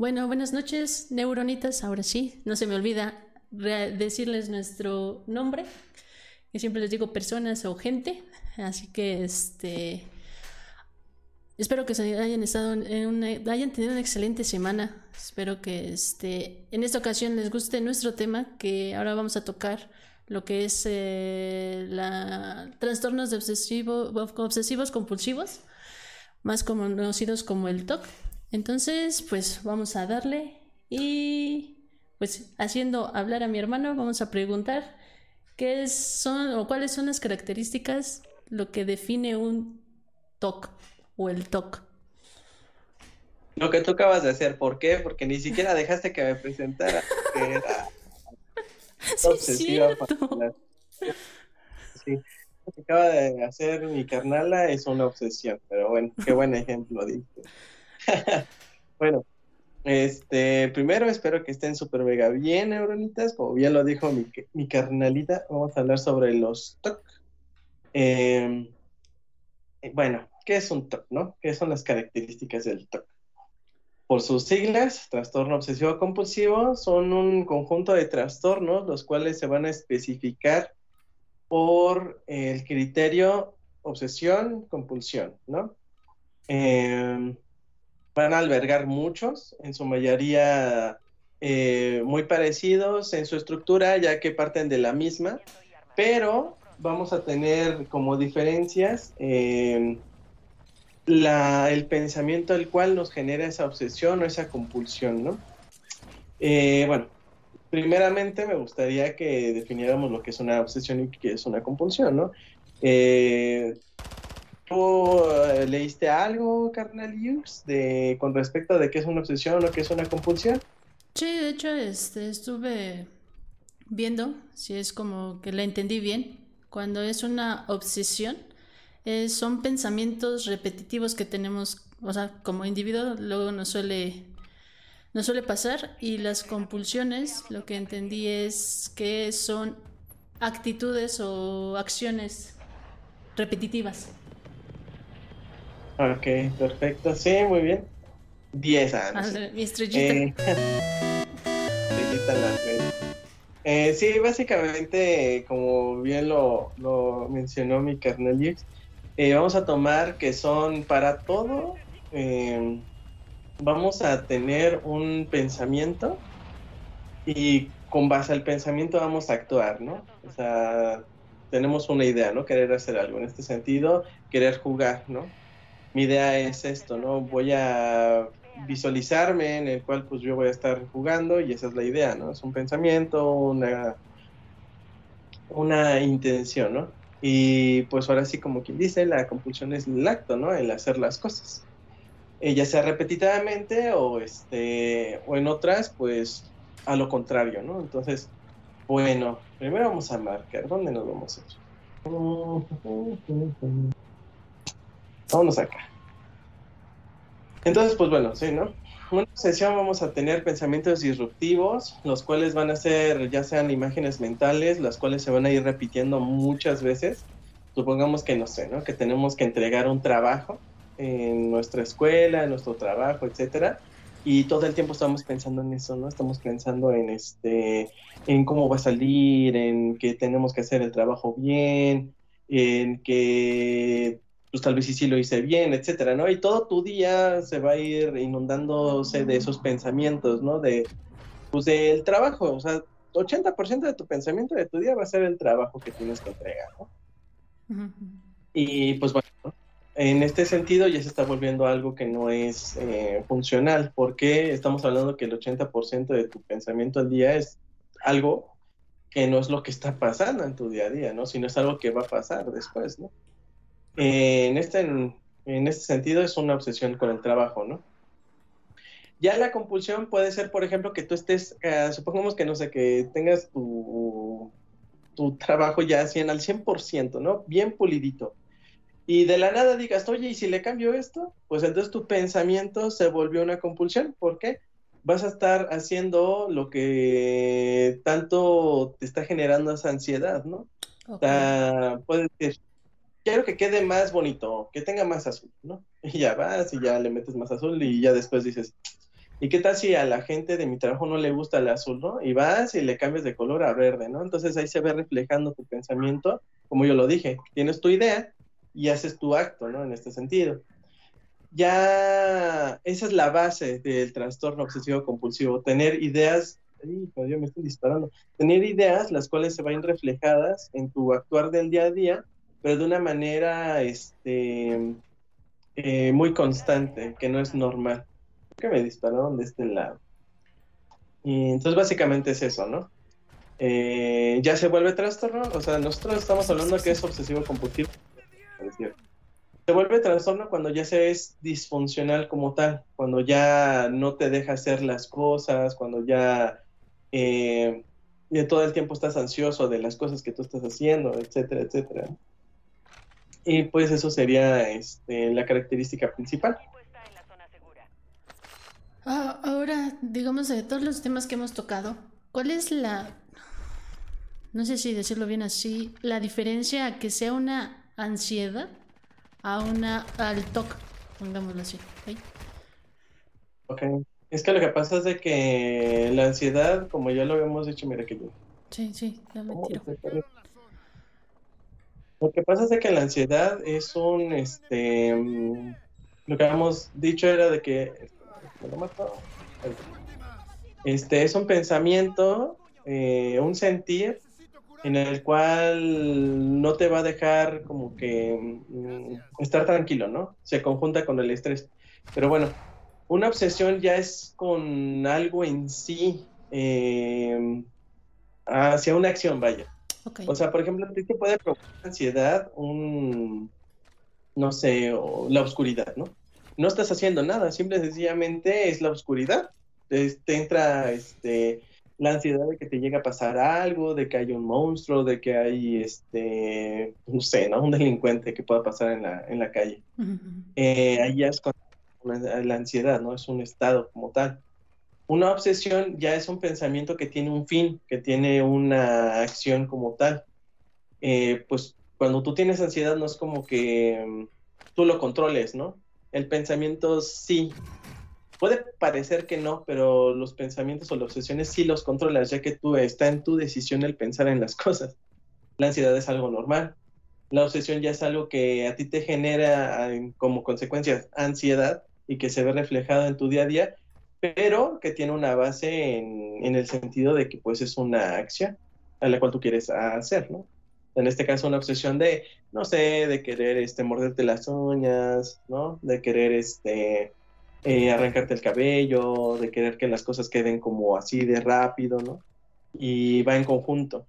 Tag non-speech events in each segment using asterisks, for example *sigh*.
Bueno, buenas noches, neuronitas. Ahora sí, no se me olvida decirles nuestro nombre. Yo siempre les digo personas o gente. Así que este. Espero que se hayan estado en una, hayan tenido una excelente semana. Espero que este, en esta ocasión les guste nuestro tema, que ahora vamos a tocar lo que es eh, la trastornos de obsesivo, obsesivos compulsivos, más conocidos como el TOC. Entonces, pues vamos a darle y pues haciendo hablar a mi hermano, vamos a preguntar qué son o cuáles son las características, lo que define un TOC o el TOC. Lo que tú acabas de hacer, ¿por qué? Porque ni siquiera dejaste que me presentara. Que era *laughs* sí. Sí, lo que acaba de hacer mi carnala es una obsesión, pero bueno, qué buen ejemplo diste. *laughs* bueno, este, primero espero que estén súper mega bien, neuronitas. Como bien lo dijo mi, carnalita, vamos a hablar sobre los TOC. Em, eh, bueno, ¿qué es un TOC, no? ¿Qué son las características del TOC? Por sus siglas, trastorno obsesivo compulsivo, son un conjunto de trastornos los cuales se van a especificar por el criterio obsesión, compulsión, ¿no? Eh, van a albergar muchos, en su mayoría eh, muy parecidos en su estructura, ya que parten de la misma, pero vamos a tener como diferencias eh, el pensamiento al cual nos genera esa obsesión o esa compulsión, ¿no? Eh, bueno, primeramente me gustaría que definiéramos lo que es una obsesión y qué es una compulsión, ¿no? ¿Tú eh, leíste algo, carnal de, con respecto de qué es una obsesión o qué es una compulsión? Sí, de hecho, este, estuve viendo si es como que la entendí bien. Cuando es una obsesión, eh, son pensamientos repetitivos que tenemos, o sea, como individuo, luego nos suele, nos suele pasar. Y las compulsiones, lo que entendí es que son actitudes o acciones repetitivas. Ok, perfecto. Sí, muy bien. 10 años. mi estrellita. Eh, *laughs* eh, sí, básicamente, como bien lo, mencionó mi carnal eh, vamos a tomar que son para todo. Em, vamos a tener un pensamiento y con base al pensamiento vamos a actuar, ¿no? O sea, tenemos una idea, ¿no? Querer hacer algo. En este sentido, querer jugar, ¿no? Mi idea es esto, ¿no? Voy a visualizarme en el cual pues yo voy a estar jugando y esa es la idea, ¿no? Es un pensamiento, una, una intención, ¿no? Y pues ahora sí, como quien dice, la compulsión es el acto, ¿no? El hacer las cosas. Eh, ya sea repetitivamente o, este, o en otras, pues a lo contrario, ¿no? Entonces, bueno, primero vamos a marcar, ¿dónde nos vamos a ir? Vámonos acá. Entonces, pues bueno, sí, ¿no? Una sesión vamos a tener pensamientos disruptivos, los cuales van a ser ya sean imágenes mentales, las cuales se van a ir repitiendo muchas veces. Supongamos que no sé, ¿no? Que tenemos que entregar un trabajo en nuestra escuela, en nuestro trabajo, etcétera, y todo el tiempo estamos pensando en eso, ¿no? Estamos pensando en este, en cómo va a salir, en que tenemos que hacer el trabajo bien, en que pues tal vez sí, sí lo hice bien, etcétera, ¿no? Y todo tu día se va a ir inundándose de esos pensamientos, ¿no? De, pues del trabajo, o sea, 80% de tu pensamiento de tu día va a ser el trabajo que tienes que entregar, ¿no? Y pues bueno, en este sentido ya se está volviendo algo que no es eh, funcional, porque estamos hablando que el 80% de tu pensamiento al día es algo que no es lo que está pasando en tu día a día, ¿no? Sino es algo que va a pasar después, ¿no? Eh, en, este, en, este sentido es una obsesión con el trabajo, ¿no? Ya la compulsión puede ser, por ejemplo, que tú estés, eh, supongamos que no sé, que tengas tu, tu trabajo ya al 100%, ¿no? Bien pulidito. Y de la nada digas, oye, ¿y si le cambio esto? Pues entonces tu pensamiento se volvió una compulsión. ¿Por qué? Vas a estar haciendo lo que tanto te está generando esa ansiedad, ¿no? O sea, puedes decir, quiero que quede más bonito, que tenga más azul, ¿no? *laughs* Y ya vas y ya le metes más azul y ya después dices, ¿Y qué tal si a la gente de mi trabajo no le gusta el azul, ¿no? Y vas y le cambias de color a verde, ¿no? Entonces ahí se ve reflejando tu pensamiento, como yo lo dije, tienes tu idea y haces tu acto, ¿no? En este sentido. Ya esa es la base del trastorno obsesivo compulsivo, tener ideas, ay, me estoy disparando, tener ideas las cuales se vayan reflejadas en tu actuar del día a día, pero de una manera, este, eh, muy constante, que no es normal que me dispararon de este lado. Y entonces básicamente es eso, ¿no? Eh, ya se vuelve trastorno, o sea, nosotros estamos hablando que es obsesivo compulsivo. Se vuelve trastorno cuando ya se es disfuncional como tal, cuando ya no te deja hacer las cosas, cuando ya eh, todo el tiempo estás ansioso de las cosas que tú estás haciendo, etcétera, etcétera. Y pues eso sería este, la característica principal. Ah, ahora, digamos, de todos los temas que hemos tocado, ¿cuál es la, no sé si decirlo bien así, la diferencia a que sea una ansiedad a una, al TOC, pongámoslo así? Ok, es que lo que pasa es de que la ansiedad, como ya lo habíamos dicho, mira que yo. Sí, sí, ya me tiro. Lo que pasa es que la ansiedad es un, este, mm, lo que habíamos dicho era de que este es un pensamiento, eh, un sentir en el cual no te va a dejar como que mm, estar tranquilo, ¿no? Se conjunta con el estrés. Pero bueno, una obsesión ya es con algo en sí, eh, hacia una acción, vaya. O sea, por ejemplo, te puede provocar ansiedad, un, no sé, o la oscuridad, ¿no? no estás haciendo nada, simple y sencillamente es la oscuridad. Te, entra este, la ansiedad de que te llega a pasar algo, de que hay un monstruo, de que hay, este, no sé, ¿no? un delincuente que pueda pasar en la, en la calle. Eh, ahí ya es con la ansiedad, ¿no? Es un estado como tal. Una obsesión ya es un pensamiento que tiene un fin, que tiene una acción como tal. Eh, pues cuando tú tienes ansiedad no es como que mm, tú lo controles, ¿no? el pensamiento sí. Puede parecer que no, pero los pensamientos o las obsesiones sí los controlas, ya que tú está en tu decisión el pensar en las *laughs* cosas. La ansiedad es algo normal. La obsesión ya es algo que a ti te genera como consecuencia ansiedad y que se ve reflejado en tu día a día, pero que tiene una base en, en el sentido de que pues es una acción a la cual tú quieres hacer, ¿no? en este caso una obsesión de, no sé, de querer este, morderte las uñas, ¿no? De querer este, eh, arrancarte el cabello, de querer que las cosas queden como así de rápido, ¿no? Y va en conjunto.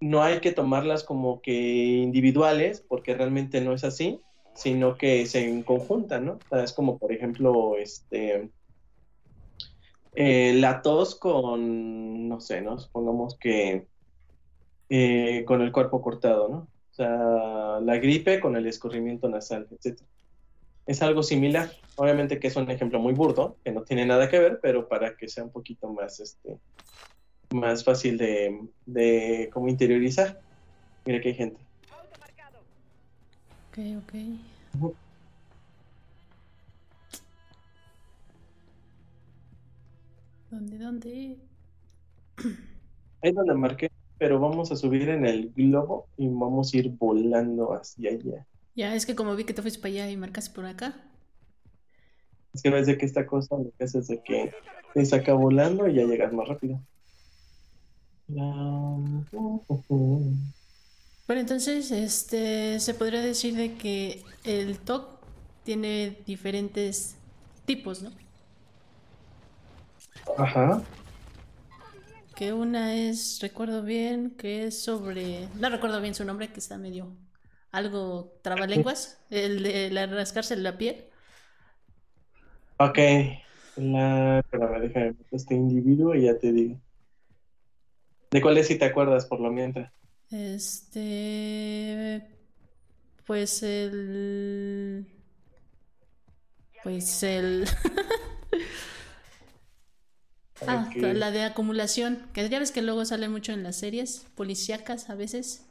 No hay que tomarlas como que individuales, porque realmente no es así, sino que se conjuntan, ¿no? es como, por ejemplo, este, eh, la tos con, no sé, ¿no? Supongamos que eh, con el cuerpo cortado, ¿no? O sea, la gripe con el escurrimiento nasal, etc. Es algo similar. Obviamente que es un ejemplo muy burdo, que no tiene nada que ver, pero para que sea un poquito más, este, más fácil de, de como interiorizar. Mira que hay gente. Ok, ok. ¿Dónde, dónde? Ahí donde marqué pero vamos a subir en el globo y vamos a ir volando hacia allá. Ya, es que como vi que te fuiste para allá y marcas por acá. Es que no es de que esta cosa lo que hace es de que te saca volando y ya llegas más rápido. Bueno, entonces, este, se podría decir de que el TOC tiene diferentes tipos, ¿no? Ajá que una es, recuerdo bien, que es sobre, no recuerdo bien su nombre, que está medio algo trabalenguas, el de la rascarse la piel. Ok, la, espérame, déjame este individuo y ya te digo. ¿De cuál es si te acuerdas por lo mientras? Este, pues el, pues el... *laughs* Ah, la de acumulación, que ya ves que luego sale mucho en las series policíacas a veces,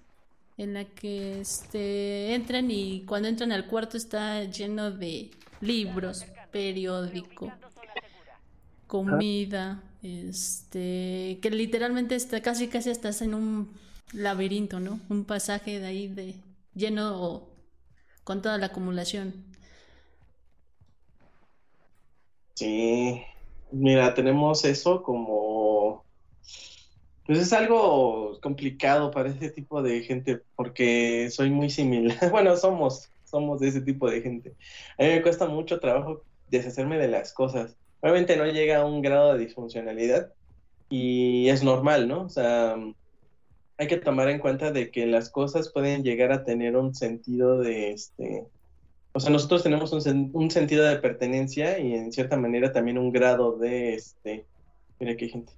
en la que este, entran y cuando entran al cuarto está lleno de libros, periódico, comida, este, que literalmente está casi casi estás en un laberinto, ¿no? Un pasaje de ahí de lleno con toda la acumulación. Sí, mira, tenemos eso como pues es algo complicado para ese tipo de gente porque soy muy similar. *laughs* Bueno, somos, somos de ese tipo de gente. A mí me cuesta mucho trabajo deshacerme de las cosas. Obviamente no llega a un grado de disfuncionalidad y es normal, ¿no? O sea, hay que tomar en cuenta de que las cosas pueden llegar a tener un sentido de este o sea, nosotros tenemos un, un sentido de pertenencia y en cierta manera también un grado de este mira qué gente.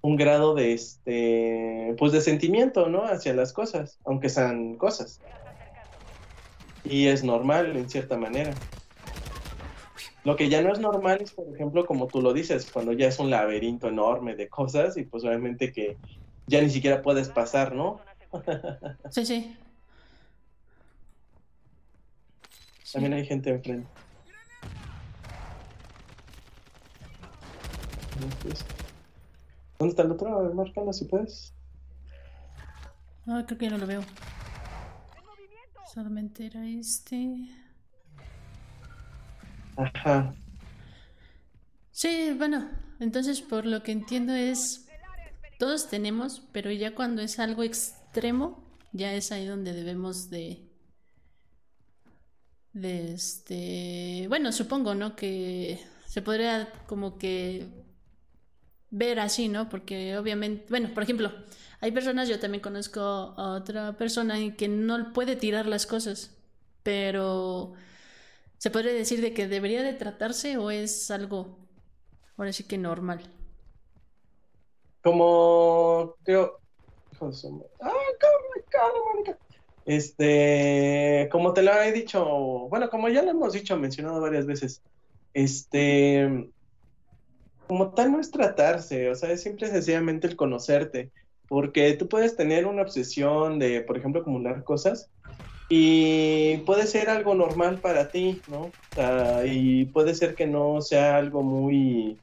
Un grado de este pues de sentimiento no hacia las cosas aunque sean cosas. Y es normal en cierta manera. Lo que ya no es normal es por ejemplo como tú lo dices cuando ya es un laberinto enorme de cosas y pues obviamente que ya ni siquiera puedes pasar no sí sí también hay gente enfrente ¿Dónde está el otro? Márcalo si puedes. Ah, creo que no lo veo. Solamente era este. Ajá. Sí, bueno, entonces por lo que entiendo es. Todos tenemos, pero ya cuando es algo extremo, ya es ahí donde debemos de. Este. Bueno, supongo, ¿no? Que se podría como que ver así, ¿no? Porque obviamente, bueno, por ejemplo, hay personas, yo también conozco a otra persona que no puede tirar las cosas, pero se podría decir de que debería de tratarse o es algo, ahora sí que normal. Como, ¡Ah, Este, como te lo he dicho, bueno, como ya lo hemos dicho, mencionado varias veces, este, como tal no es tratarse, o sea, es simple y sencillamente el conocerte, porque tú puedes tener una obsesión de, por ejemplo, acumular cosas y puede ser algo normal para ti, ¿no? O sea, y puede ser que no sea algo muy,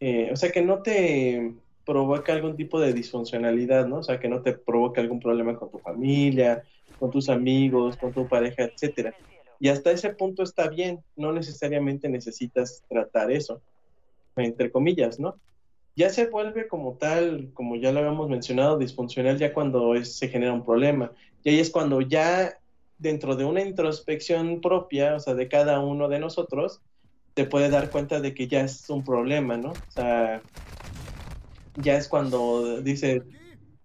eh, o sea, que no te provoque algún tipo de disfuncionalidad, ¿no? O sea, que no te provoque algún problema con tu familia, con tus amigos, con tu pareja, etcétera. Y hasta ese punto está bien, no necesariamente necesitas tratar eso entre comillas, ¿no? Ya se vuelve como tal, como ya lo habíamos mencionado, disfuncional ya cuando se genera un problema. Y ahí es cuando ya dentro de una introspección propia, o sea, de cada uno de nosotros, te puede dar cuenta de que ya es un problema, ¿no? O sea, ya es cuando dice,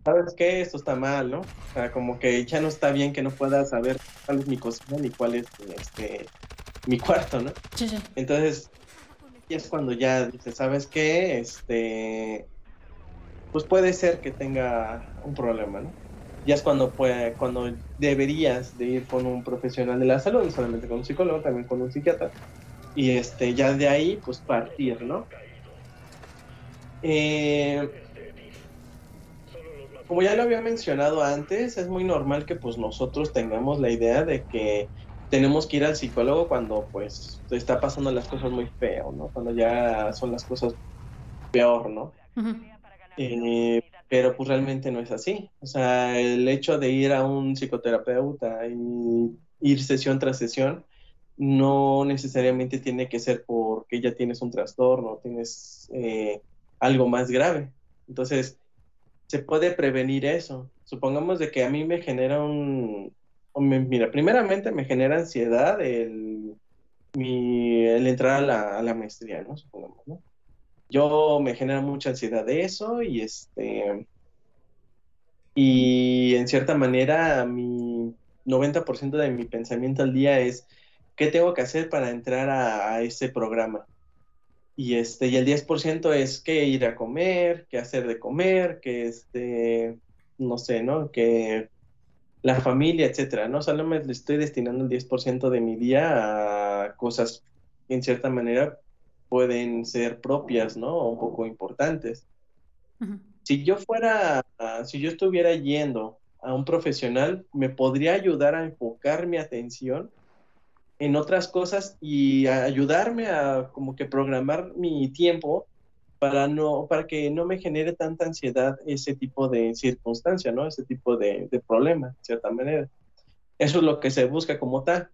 ¿sabes qué? Esto está mal, ¿no? O sea, como que ya no está bien que no pueda saber cuál es mi cocina ni cuál es este, mi cuarto, ¿no? Sí, sí. Entonces, es cuando ya dices, ¿sabes qué? Este, pues puede ser que tenga un problema, ¿no? Ya es cuando, puede, cuando deberías de ir con un profesional de la salud, no solamente con un psicólogo, también con un psiquiatra. Y este, ya de ahí, pues partir, ¿no? Eh, como ya lo había mencionado antes, es muy normal que pues nosotros tengamos la idea de que tenemos que ir al psicólogo cuando pues está pasando las cosas muy feo, ¿no? Cuando ya son las cosas peor, ¿no? Eh, pero pues realmente no es así. O sea, el hecho de ir a un psicoterapeuta y ir sesión tras sesión no necesariamente tiene que ser porque ya tienes un trastorno, tienes eh, algo más grave. Entonces, se puede prevenir eso. Supongamos de que a mí me genera un, mira, primeramente me genera ansiedad el, el entrar a la, maestría, ¿no? Supongamos, ¿no? Yo me genera mucha ansiedad de eso y este... Y en cierta manera mi 90% de mi pensamiento al día es qué tengo que hacer para entrar a, ese programa. Y este, y el 10% es qué ir a comer, qué hacer de comer, que este, no sé, ¿no? Que la familia, etcétera, ¿no? Solo me estoy destinando el 10% de mi día a cosas que en cierta manera pueden ser propias, ¿no? O un poco importantes. Si yo fuera, si yo estuviera yendo a un profesional, me podría ayudar a enfocar mi atención en otras cosas y ayudarme a como que programar mi tiempo para no para que no me genere tanta ansiedad ese tipo de circunstancia, ¿no? Ese tipo de, de problema, de cierta manera. Eso es lo que se busca como tal.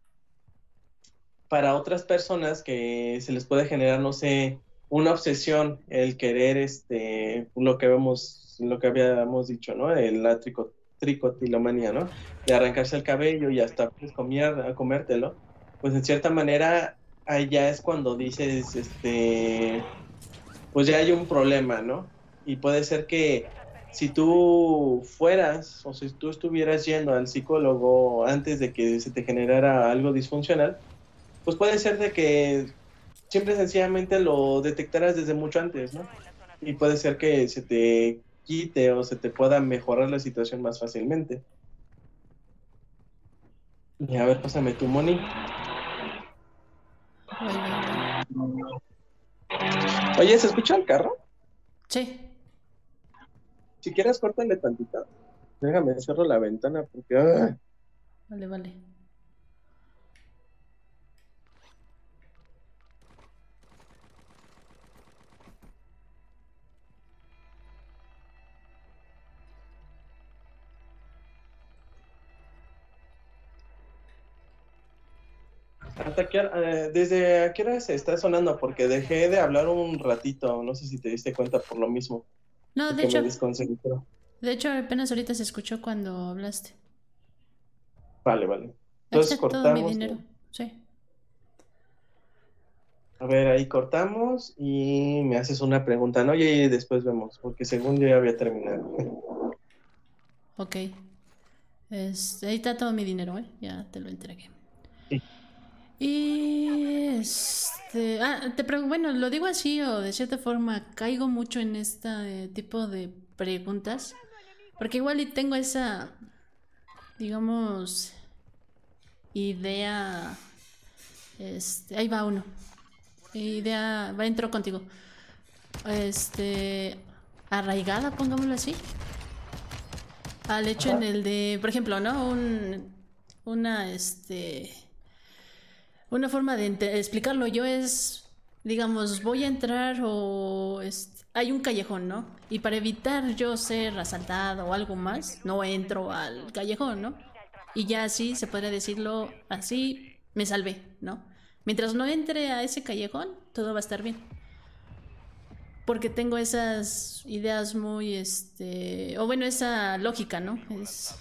Para otras personas que se les puede generar, no sé, una obsesión, el querer, este, lo que vemos, lo que habíamos dicho, ¿no? El, la tricotilomanía, ¿no? De arrancarse el cabello y hasta pues, comer, comértelo pues en cierta manera ahí ya es cuando dices, este, pues ya hay un problema, ¿no? Y puede ser que si tú fueras o si tú estuvieras yendo al psicólogo antes de que se te generara algo disfuncional, pues puede ser de que siempre sencillamente lo detectaras desde mucho antes, ¿no? Y puede ser que se te quite o se te pueda mejorar la situación más fácilmente. Y a ver, pásame tu money. Oye, ¿se escucha el carro? Sí. Si quieres, córtale tantito. Déjame cerrar la ventana porque. Ah. Vale, vale. Eh, ¿Desde a qué hora se está sonando? Porque dejé de hablar un ratito, no sé si te diste cuenta por lo mismo. No, de hecho. De hecho, apenas ahorita se escuchó cuando hablaste. Vale, vale. Entonces cortamos. mi dinero. Sí. A ver, ahí cortamos y me haces una pregunta, ¿no? Y después vemos, porque según yo ya había terminado. Ok. Ahí está todo mi dinero, ¿eh? Ya te lo entregué. Sí. Y este, ah, te pregunto, bueno, lo digo así o de cierta forma caigo mucho en este tipo de preguntas, porque igual y tengo esa, digamos, idea, este, ahí va uno, idea, va entro contigo, este, arraigada, pongámoslo así, al hecho en el de, por ejemplo, ¿no? Un, una, este una forma de explicarlo yo es, digamos, voy a entrar o hay un callejón, ¿no? Y para evitar yo ser asaltado o algo más, no entro al callejón, ¿no? Y ya así, se podría decirlo así, me salvé, ¿no? Mientras no entre a ese callejón, todo va a estar bien. Porque tengo esas ideas muy, este, o bueno, esa lógica, ¿no? Es,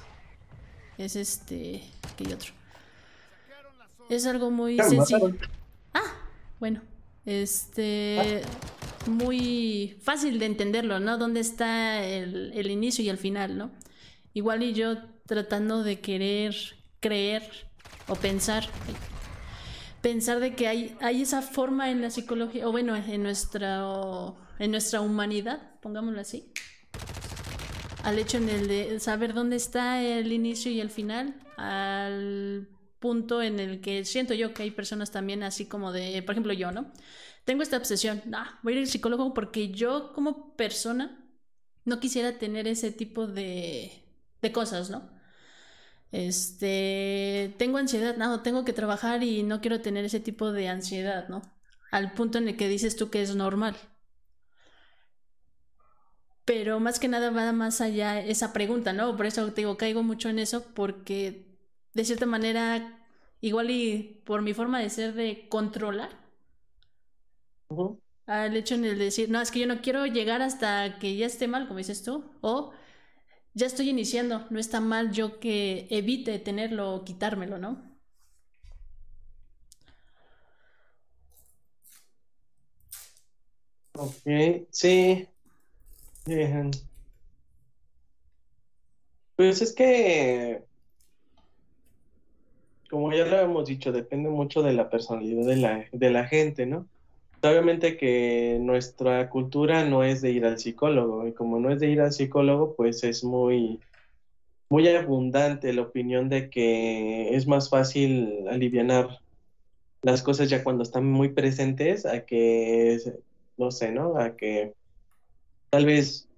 es este, que hay otro. Es algo muy sencillo. Ah, bueno. Este. Muy fácil de entenderlo, ¿no? ¿Dónde está el, el inicio y el final, ¿no? Igual y yo tratando de querer creer o pensar pensar de que hay, hay esa forma en la psicología, o bueno, en nuestra, en nuestra humanidad, pongámoslo así, al hecho en el de saber dónde está el inicio y el final, al punto en el que siento yo que hay personas también así como de, por ejemplo, yo, ¿no? Tengo esta obsesión, ah, voy a ir al psicólogo porque yo como persona no quisiera tener ese tipo de, de cosas, ¿no? Este, tengo ansiedad, no, tengo que trabajar y no quiero tener ese tipo de ansiedad, ¿no? Al punto en el que dices tú que es normal. Pero más que nada va más allá esa pregunta, ¿no? Por eso te digo, caigo mucho en eso porque de cierta manera, igual y por mi forma de ser de controlar, al hecho en el decir, no, es que yo no quiero llegar hasta que ya esté mal, como dices tú, o ya estoy iniciando, no está mal yo que evite tenerlo o quitármelo, ¿no? Ok, sí. Bien. Pues es que como ya lo hemos dicho, depende mucho de la personalidad de la, de la gente, ¿no? Obviamente que nuestra cultura no es de ir al psicólogo, y como no es de ir al psicólogo, pues es muy, muy abundante la opinión de que es más fácil aliviar las cosas ya cuando están muy presentes a que, no sé, ¿no? A que tal vez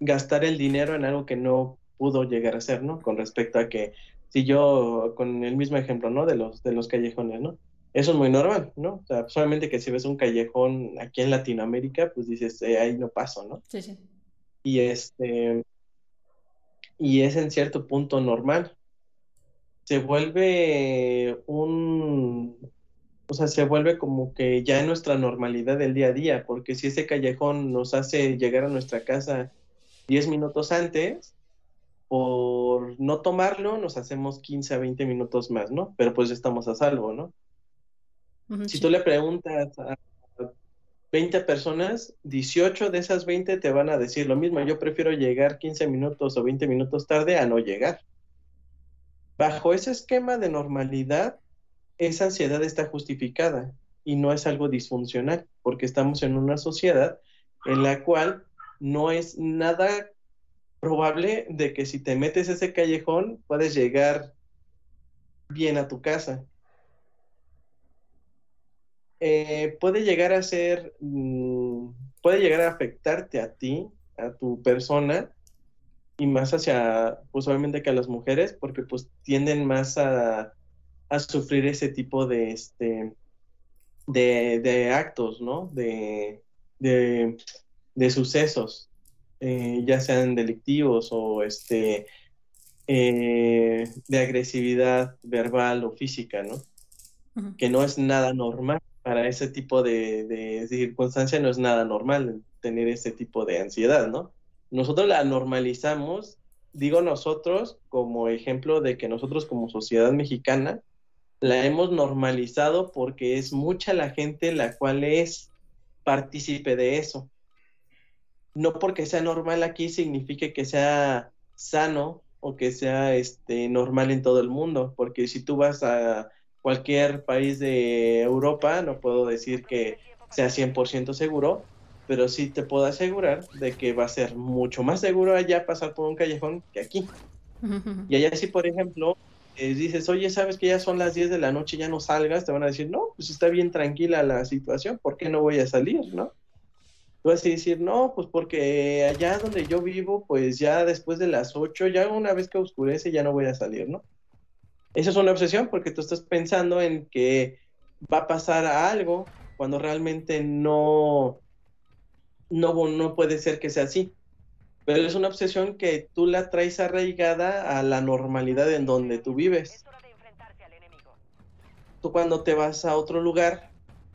gastar el dinero en algo que no pudo llegar a ser, ¿no? Con respecto a que si yo, con el mismo ejemplo, ¿no? De los, de los callejones, ¿no? eso es muy normal, ¿no? O sea, solamente que si ves un callejón aquí en Latinoamérica, pues dices, eh, ahí no paso, ¿no? Sí, sí. Y este, y es en cierto punto normal. Se vuelve un, o sea, se vuelve como que ya nuestra normalidad del día a día, porque si ese callejón nos hace llegar a nuestra casa 10 minutos antes, por no tomarlo nos hacemos 15 a 20 minutos más, ¿no? Pero pues ya estamos a salvo, ¿no? si tú le preguntas a 20 personas, 18 de esas 20 te van a decir lo mismo, yo prefiero llegar 15 minutos o 20 minutos tarde a no llegar. Bajo ese esquema de normalidad, esa ansiedad está justificada y no es algo disfuncional, porque estamos en una sociedad en la cual no es nada probable de que si te metes ese callejón puedes llegar bien a tu casa. Eh, puede llegar a ser, mm, puede llegar a afectarte a ti, a tu persona, y más hacia, pues obviamente que a las mujeres, porque pues tienden más a a sufrir ese tipo de, este, de, actos, ¿no? De, de, sucesos, eh, ya sean delictivos o este, eh, de agresividad verbal o física, ¿no? Que no es nada normal para ese tipo de, de circunstancia, no es nada normal tener ese tipo de ansiedad, ¿no? Nosotros la normalizamos, digo nosotros como ejemplo de que nosotros como sociedad mexicana la hemos normalizado porque es mucha la gente la cual es partícipe de eso. No porque sea normal aquí signifique que sea sano o que sea este normal en todo el mundo, porque si tú vas a cualquier país de Europa, no puedo decir que sea 100% seguro, pero sí te puedo asegurar de que va a ser mucho más seguro allá pasar por un callejón que aquí. *laughs* Y allá sí, por ejemplo, eh, dices, oye, sabes que ya son las 10 de la noche, ya no salgas, te van a decir, no, pues está bien tranquila la situación, ¿por qué no voy a salir, no? Tú vas a decir, no, pues porque allá donde yo vivo, pues ya después de las 8, ya una vez que oscurece, ya no voy a salir, ¿no? Esa es una obsesión porque tú estás pensando en que va a pasar algo cuando realmente no, no, no puede ser que sea así pero es una obsesión que tú la traes arraigada a la normalidad en donde tú vives. Tú cuando te vas a otro lugar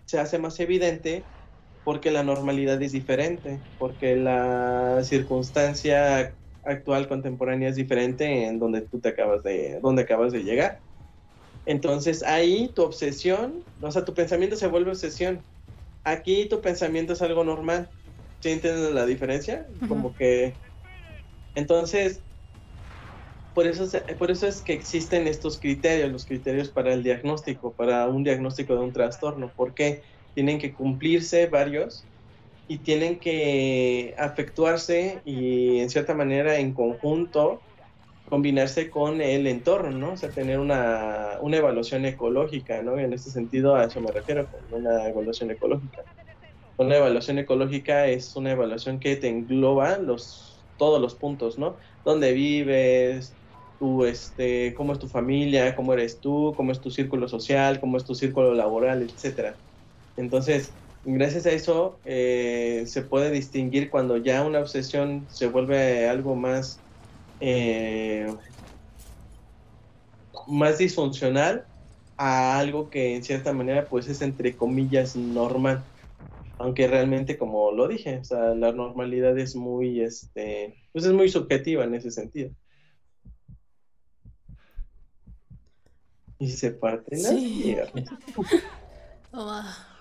se hace más evidente porque la normalidad es diferente, porque la circunstancia actual contemporánea es diferente en donde tú te acabas de donde acabas de llegar. Entonces ahí tu obsesión, o sea, tu pensamiento se vuelve obsesión. Aquí tu pensamiento es algo normal. ¿Sí entiendes la diferencia? Como que entonces, por eso, por eso es que existen estos criterios, los criterios para el diagnóstico, para un diagnóstico de un trastorno, porque tienen que cumplirse varios y tienen que afectuarse y en cierta manera en conjunto combinarse con el entorno, ¿no? O sea, tener una, una evaluación ecológica, ¿no? En este sentido a eso me refiero, con una evaluación ecológica. Una evaluación ecológica es una evaluación que te engloba los todos los puntos, ¿no? ¿Dónde vives? Tú, este, cómo es tu familia, cómo eres tú, cómo es tu círculo social, cómo es tu círculo laboral, etcétera. Entonces, gracias a eso eh, se puede distinguir cuando ya una obsesión se vuelve algo más eh, más disfuncional a algo que en cierta manera pues es entre comillas normal aunque realmente como lo dije, o sea, la normalidad es muy, este, pues es muy subjetiva en ese sentido. Y se parte las sí. oh, *laughs*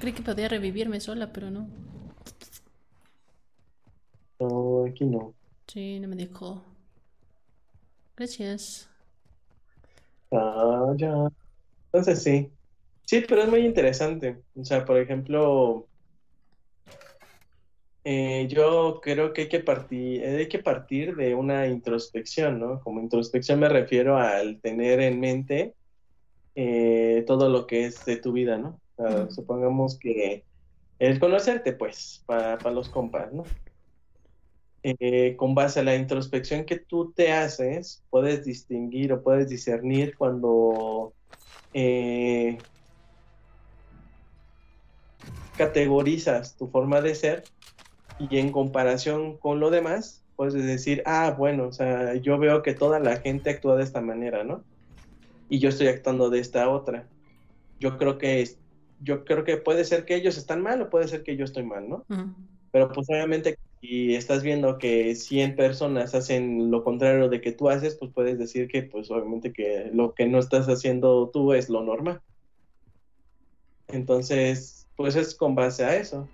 Creí que podía revivirme sola, pero no. No, aquí no. Sí, no me dejó. Gracias. Ah, ya. Entonces sí. Sí, pero es muy interesante. O sea, por ejemplo, eh, yo creo que hay que partir, hay que partir de una introspección, ¿no? Como introspección me refiero al tener en mente eh, todo lo que es de tu vida, ¿no? Supongamos que el conocerte, pues, para los compas, ¿no? eh, con base a la introspección que tú te haces, puedes distinguir o puedes discernir cuando eh, categorizas tu forma de ser y en comparación con lo demás, puedes decir, ah, bueno, o sea, yo veo que toda la gente actúa de esta manera, ¿no? Y yo estoy actuando de esta otra. Yo creo que yo creo que puede ser que ellos están mal o puede ser que yo estoy mal, ¿no? Pero pues obviamente si estás viendo que 100 personas hacen lo contrario de que tú haces, pues puedes decir que pues obviamente que lo que no estás haciendo tú es lo normal. Entonces, pues es con base a eso.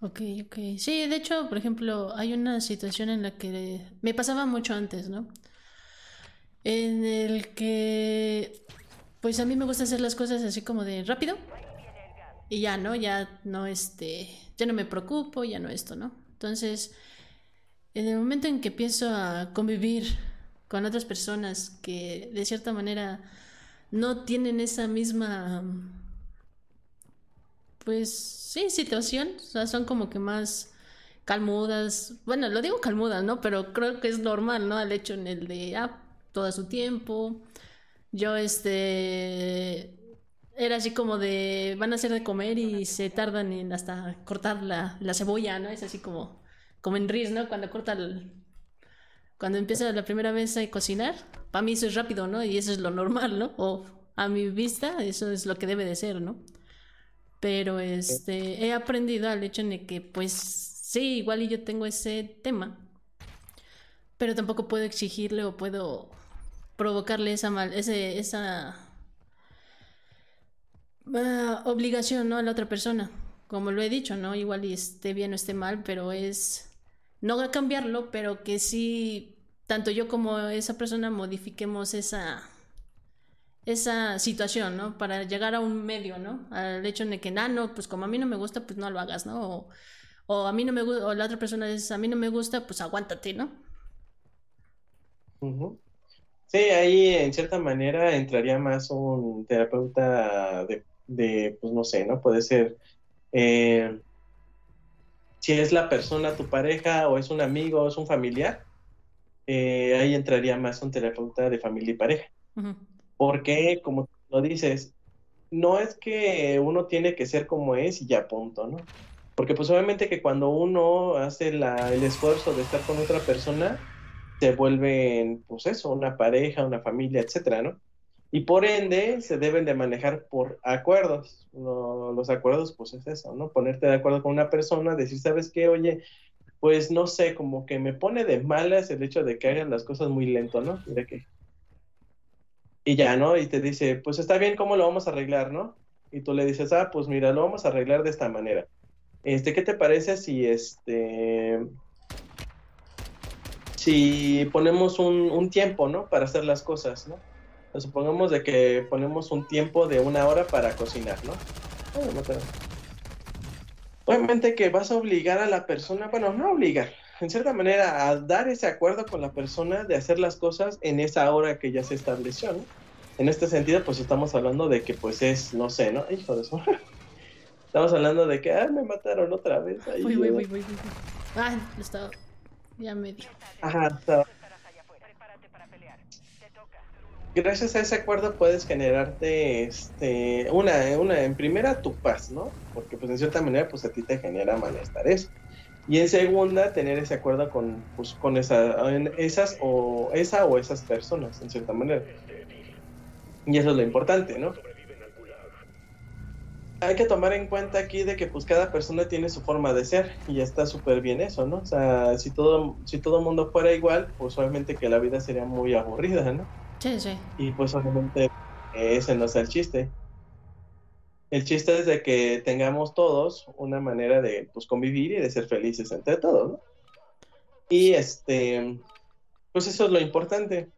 Ok, ok. Sí, de hecho, por ejemplo, hay una situación en la que me pasaba mucho antes, ¿no? En el que, pues a mí me gusta hacer las cosas así como de rápido y ya, ¿no? Ya no, este, ya no me preocupo, ya no esto, ¿no? Entonces, en el momento en que empiezo a convivir con otras personas que de cierta manera no tienen esa misma pues sí, situación, o sea, son como que más calmudas, bueno, lo digo calmudas, ¿no? Pero creo que es normal, ¿no? El hecho en el de, ah, todo su tiempo, yo este, era así como de, van a hacer de comer y se tardan en hasta cortar la, la cebolla, ¿no? Es así como, como en Riz, ¿no? Cuando corta el, cuando empieza la primera vez a cocinar, para mí eso es rápido, ¿no? Y eso es lo normal, ¿no? O a mi vista, eso es lo que debe de ser, ¿no? Pero este, he aprendido al hecho de que, pues, sí, igual y yo tengo ese tema, pero tampoco puedo exigirle o puedo provocarle esa mal, ese, esa ah, obligación, ¿no? A la otra persona. Como lo he dicho, ¿no? Igual y esté bien o esté mal, pero es no cambiarlo, pero que sí, tanto yo como esa persona modifiquemos esa esa situación, ¿no? Para llegar a un medio, ¿no? Al hecho de que, ah, no, pues como a mí no me gusta, pues no lo hagas, ¿no? O, a mí no me gusta, o la otra persona dice, a mí no me gusta, pues aguántate, ¿no? Sí, ahí en cierta manera entraría más un terapeuta de, pues no sé, ¿no? Puede ser, eh, si es la persona, tu pareja, o es un amigo, o es un familiar, eh, ahí entraría más un terapeuta de familia y pareja. Porque, como lo dices, no es que uno tiene que ser como es y ya punto, ¿no? Porque pues obviamente que cuando uno hace la, el esfuerzo de estar con otra persona, se vuelve, pues eso, una pareja, una familia, etcétera, ¿no? Y por ende se deben de manejar por acuerdos. los acuerdos, pues es eso, ¿no? Ponerte de acuerdo con una persona, decir, ¿sabes qué? Oye, pues no sé, como que me pone de malas el hecho de que hagan las cosas muy lento, ¿no? Mira que y ya, ¿no? Y te dice, pues está bien, ¿cómo lo vamos a arreglar, no? Y tú le dices, ah, pues mira, lo vamos a arreglar de esta manera. Este, ¿qué te parece si este si ponemos un, tiempo, ¿no? Para hacer las cosas, ¿no? supongamos de que ponemos un tiempo de una hora para cocinar, ¿no? Obviamente que vas a obligar a la persona, bueno, no obligar, en cierta manera, a dar ese acuerdo con la persona de hacer las cosas en esa hora que ya se estableció, ¿no? En este sentido, pues estamos hablando de que, pues es, no sé, ¿no? Hijo de eso. estamos hablando de que, ah, me mataron otra vez. Ahí, Ah, estaba. Ya medio. Ajá, estaba. Gracias a ese acuerdo puedes generarte este una, una en primera tu paz, ¿no? Porque pues en cierta manera pues a ti te genera malestar eso. Y en segunda, tener ese acuerdo con, pues, con esa, esas o esa o esas personas, en cierta manera. Y eso es lo importante, ¿no? Hay que tomar en cuenta aquí de que pues cada persona tiene su forma de ser y está súper bien eso, ¿no? O sea, si todo si todo mundo fuera igual, pues obviamente que la vida sería muy aburrida, ¿no? Sí, sí. Y pues obviamente ese no es el chiste. El chiste es de que tengamos todos una manera de pues, convivir y de ser felices entre todos, ¿no? Y este, pues eso es lo importante.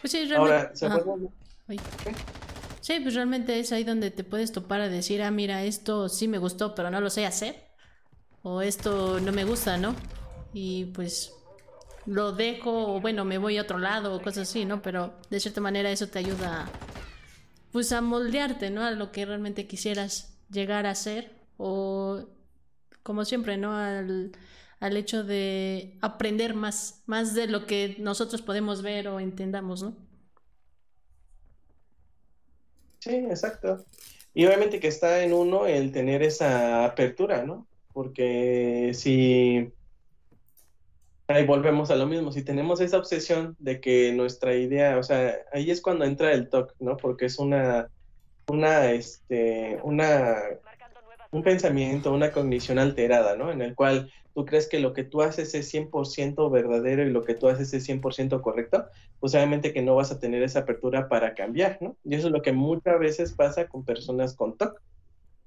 Pues sí, realmente. Ahora, Sí, pues realmente es ahí donde te puedes topar a decir, ah, mira, esto sí me gustó, pero no lo sé hacer. O esto no me gusta, ¿no? Y pues lo dejo, o bueno, me voy a otro lado, o cosas así, ¿no? Pero de cierta manera eso te ayuda pues a moldearte, ¿no? A lo que realmente quisieras llegar a ser o como siempre, ¿no? Al, al hecho de aprender más, más de lo que nosotros podemos ver o entendamos, ¿no? Sí, exacto. Y obviamente que está en uno el tener esa apertura, ¿no? Porque si ahí volvemos a lo mismo, si tenemos esa obsesión de que nuestra idea, o sea, ahí es cuando entra el TOC, ¿no? Porque es una, una, este, una, un pensamiento, una cognición alterada, ¿no? En el cual tú crees que lo que tú haces es 100% verdadero y lo que tú haces es 100% correcto, pues obviamente que no vas a tener esa apertura para cambiar, ¿no? Y eso es lo que muchas veces pasa con personas con TOC,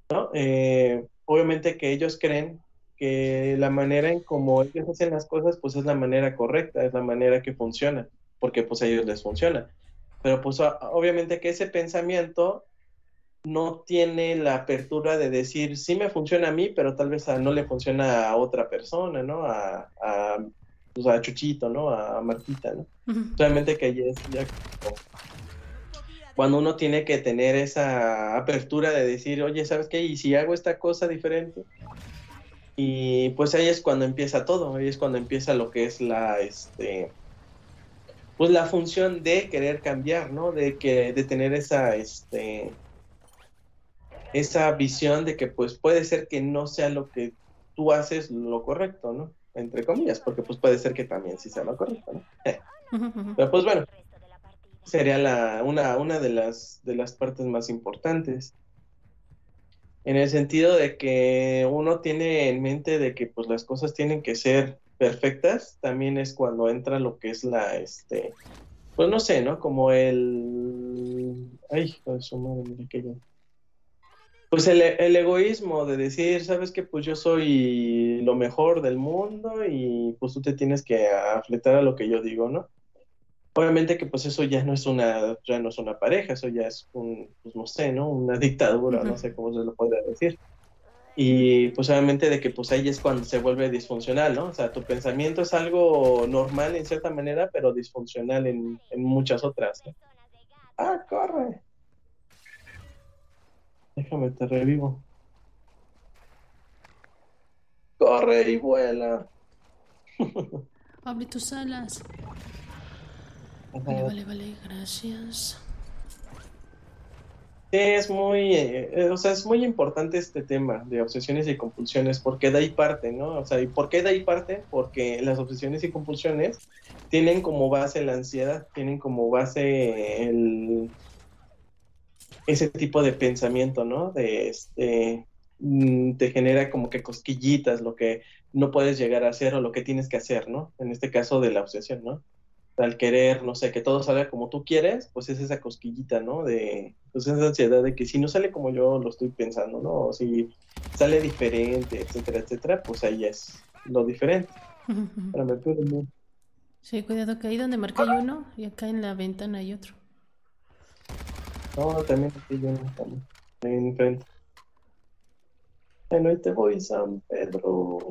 ¿no? Eh, obviamente que ellos creen que la manera en cómo ellos hacen las cosas, pues es la manera correcta, es la manera que funciona, porque pues a ellos les funciona. Pero pues obviamente que ese pensamiento no tiene la apertura de decir, sí me funciona a mí, pero tal vez no le funciona a otra persona, ¿no? A, a, pues a Chuchito, ¿no? A Martita, ¿no? Obviamente que ahí es ya cuando uno tiene que tener esa apertura de decir, oye, ¿sabes qué? ¿Y si hago esta cosa diferente? Y pues ahí es cuando empieza todo, ahí es cuando empieza lo que es la, este, pues la función de querer cambiar, ¿no? De que, de tener esa, este, esa visión de que pues puede ser que no sea lo que tú haces lo correcto, ¿no? Entre comillas, porque pues puede ser que también sí sea lo correcto, ¿no? *laughs* Pero pues bueno, sería la, una, una de las, de las partes más importantes en el sentido de que uno tiene en mente de que pues las cosas tienen que ser perfectas, también es cuando entra lo que es la, este, pues no sé, ¿no? Como el, ay, su madre, que yo... Pues el, el, egoísmo de decir, sabes que pues yo soy lo mejor del mundo y pues tú te tienes que afletar a lo que yo digo, ¿no? Obviamente que pues eso ya no es una, ya no es una pareja, eso ya es un, pues no sé, ¿no? Una dictadura, no sé cómo se lo podría decir. Y pues obviamente de que pues ahí es cuando se vuelve disfuncional, ¿no? O sea, tu pensamiento es algo normal en cierta manera, pero disfuncional en, en muchas otras. Ah, corre. Déjame, te revivo. Corre y vuela. *laughs* Abre tus alas. Vale, vale, vale, gracias. es muy, eh, o sea, es muy importante este tema de obsesiones y compulsiones, porque de ahí parte, ¿no? O sea, ¿y por qué de ahí parte? Porque las obsesiones y compulsiones tienen como base la ansiedad, tienen como base el, ese tipo de pensamiento, ¿no? De este, mm, te genera como que cosquillitas, lo que no puedes llegar a hacer o lo que tienes que hacer, ¿no? En este caso de la obsesión, ¿no? al querer, no sé, que todo salga como tú quieres, pues es esa cosquillita, ¿no? De, pues esa ansiedad de que si no sale como yo lo estoy pensando, ¿no? O si sale diferente, etcétera, etcétera, pues ahí es lo diferente. Para Sí, cuidado que ahí donde marca hay uno y acá en la ventana hay otro. No, también aquí hay uno también, ahí enfrente. Bueno, ahí te voy, San Pedro.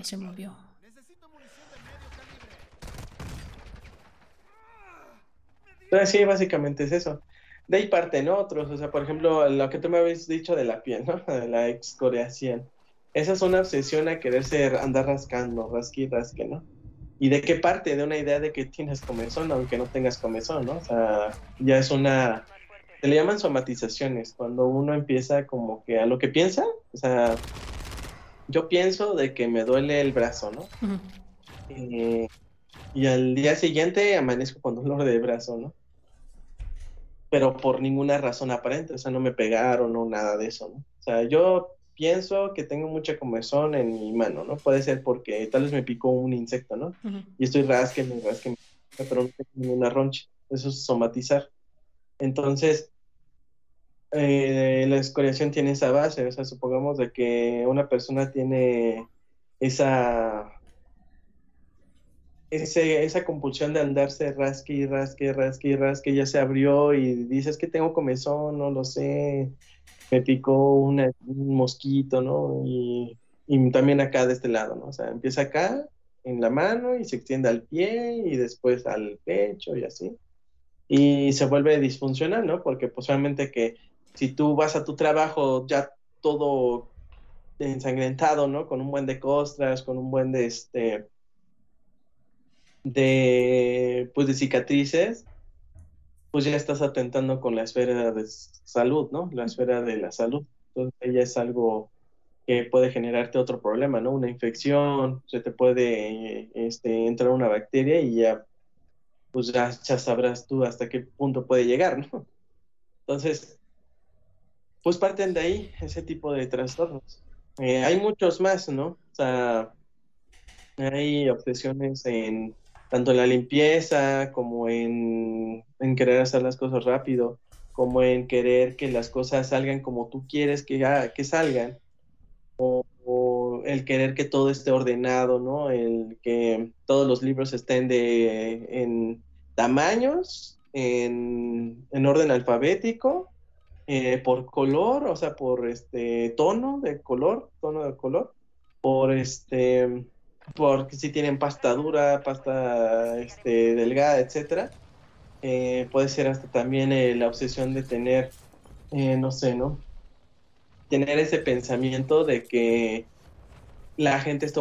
se movió. Entonces, sí, básicamente es eso. De ahí parten otros, o sea, por ejemplo, lo que tú me habías dicho de la piel, *laughs* ¿no? De la excoriación. Esa es una obsesión a querer ser, andar rascando, rasqui, rasque, ¿no? ¿Y de qué parte? De una idea de que tienes comezón, aunque no tengas comezón, ¿no? O sea, ya es una... Se le llaman somatizaciones, cuando uno empieza como que a lo que piensa, o sea, yo pienso de que me duele el brazo, ¿no? y al día siguiente amanezco con dolor de brazo, ¿no? Pero por ninguna razón aparente, o sea, no me pegaron o nada de eso, ¿no? O sea, yo pienso que tengo mucha comezón en mi mano, ¿no? Puede ser porque tal vez me picó un insecto, ¿no? Y estoy rasqueme, rasqueme, pero no tengo ninguna roncha. Eso es somatizar. Entonces, eh, la escoriación tiene esa base, o sea, supongamos de que una persona tiene esa ese, esa compulsión de andarse rasque y rasque, rasque y rasque, ya se abrió y dices que tengo comezón, no lo sé, me picó un mosquito, ¿no? Y, también acá de este lado, ¿no? O sea, empieza acá en la mano y se extiende al pie y después al pecho y así. Y se vuelve disfuncional, ¿no? Porque posiblemente que si tú vas a tu trabajo ya todo ensangrentado, ¿no? Con un buen de costras, con un buen de este de pues de cicatrices, pues ya estás atentando con la esfera de salud, ¿no? La esfera de la salud. Entonces ya es algo que puede generarte otro problema, ¿no? Una infección, se te puede este, entrar una bacteria y ya, pues ya, ya sabrás tú hasta qué punto puede llegar, ¿no? Entonces, pues parten de ahí ese tipo de trastornos. Eh, hay muchos más, ¿no? O sea, hay obsesiones en tanto en la limpieza como en, querer hacer las cosas rápido, como en querer que las cosas salgan como tú quieres que, que salgan, o, el querer que todo esté ordenado, ¿no? El que todos los libros estén de, en tamaños, en, en orden alfabético, eh, por color, o sea, por este tono de color, tono de color, por este, porque si tienen pasta dura, pasta este, delgada, etcétera. Eh, puede ser hasta también eh, la obsesión de tener, no sé, ¿no? Tener ese pensamiento de que la gente está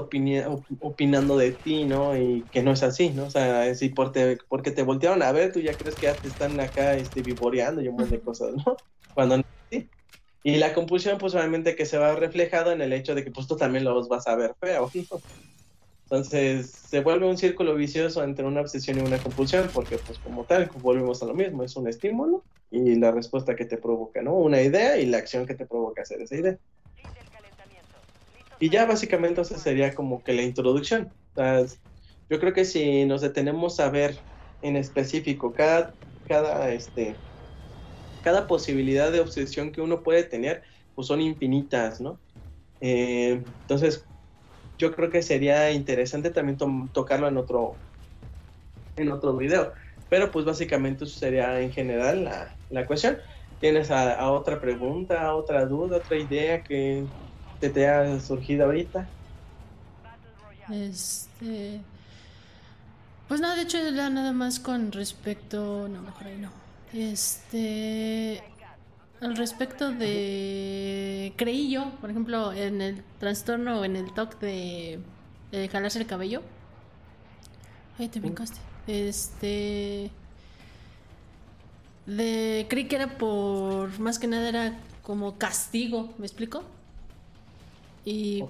opinando de ti, ¿no? Y que no es así, ¿no? O sea, si por te, porque te voltearon a ver, tú ya crees que ya te están acá este, vivoreando y un montón de cosas, ¿no? cuando no Y la compulsión, pues obviamente que se va reflejado en el hecho de que pues tú también los vas a ver feo. Entonces se vuelve un círculo vicioso entre una obsesión y una compulsión, porque pues como tal, volvemos a lo mismo, es un estímulo y la respuesta que te provoca, ¿no? Una idea y la acción que te provoca hacer esa idea. Y ya básicamente eso sería como que la introducción. yo creo que si nos detenemos a ver en específico cada, cada este, cada posibilidad de obsesión que uno puede tener, pues son infinitas, ¿no? Eh, entonces, yo creo que sería interesante también tocarlo en otro, en otro video. Pero pues básicamente eso sería en general la, la cuestión. ¿Tienes a, otra pregunta, otra duda, otra idea que te, te ha surgido ahorita? Este... Pues nada, de hecho nada más con respecto... No, mejor ahí no. Este. Al respecto de. Creí yo, por ejemplo, en el trastorno o en el TOC de, de jalarse el cabello. Ay, te brincaste. Este. De. Creí que era por. Más que nada era como castigo, ¿me explico? Y.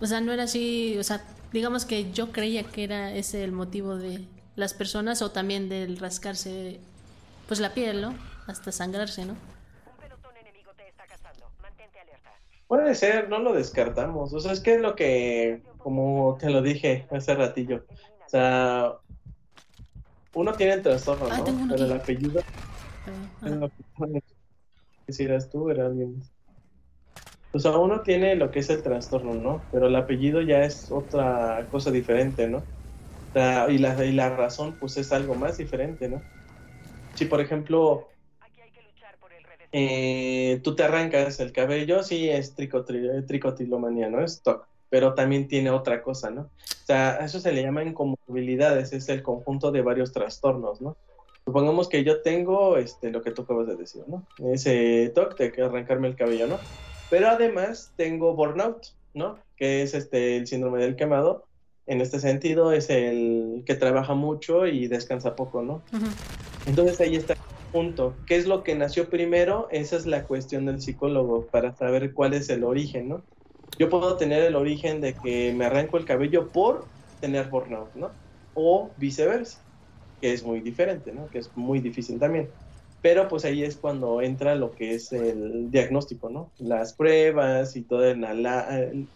O sea, no era así. O sea, digamos que yo creía que era ese el motivo de las personas o también del rascarse pues la piel, ¿no? Hasta sangrarse, ¿no? Puede ser, no lo descartamos. O sea, es que es lo que, como te lo dije hace ratillo, o sea, uno tiene el trastorno, ah, ¿no? Pero el apellido si eras tú, era alguien. O sea, uno tiene lo que es el trastorno, ¿no? Pero el apellido ya es otra cosa diferente, ¿no? O sea, y, la, y la razón, pues es algo más diferente, ¿no? Si, por ejemplo, eh, tú te arrancas el cabello, sí es tricotilomanía, ¿no? Es TOC, pero también tiene otra cosa, ¿no? O sea, eso se le llama incomorbilidades, es el conjunto de varios trastornos, ¿no? Supongamos que yo tengo este, lo que tú acabas de decir, ¿no? Ese TOC de que arrancarme el cabello, ¿no? Pero además tengo burnout, ¿no? Que es este, el síndrome del quemado, en este sentido es el que trabaja mucho y descansa poco, ¿no? Entonces ahí está punto. ¿Qué es lo que nació primero? Esa es la cuestión del psicólogo para saber cuál es el origen, ¿no? Yo puedo tener el origen de que me arranco el cabello por tener burnout, ¿no? O viceversa, que es muy diferente, ¿no? Que es muy difícil también. Pero pues ahí es cuando entra lo que es el diagnóstico, ¿no? Las pruebas y todo el,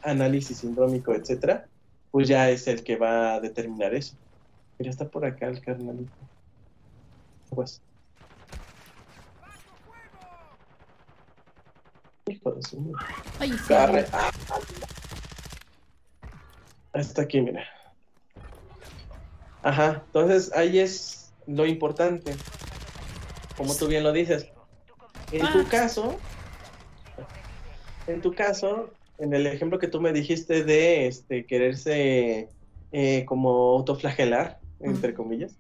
análisis sindrómico, etcétera pues ya es el que va a determinar eso. Mira, está por acá el carnalito. Pues. De su Ay, Carre. Ah, está aquí, mira. Ajá, entonces ahí es lo importante. Como tú bien lo dices. En tu ah. caso, en tu caso, en el ejemplo que tú me dijiste de este, quererse eh, como autoflagelar, entre comillas,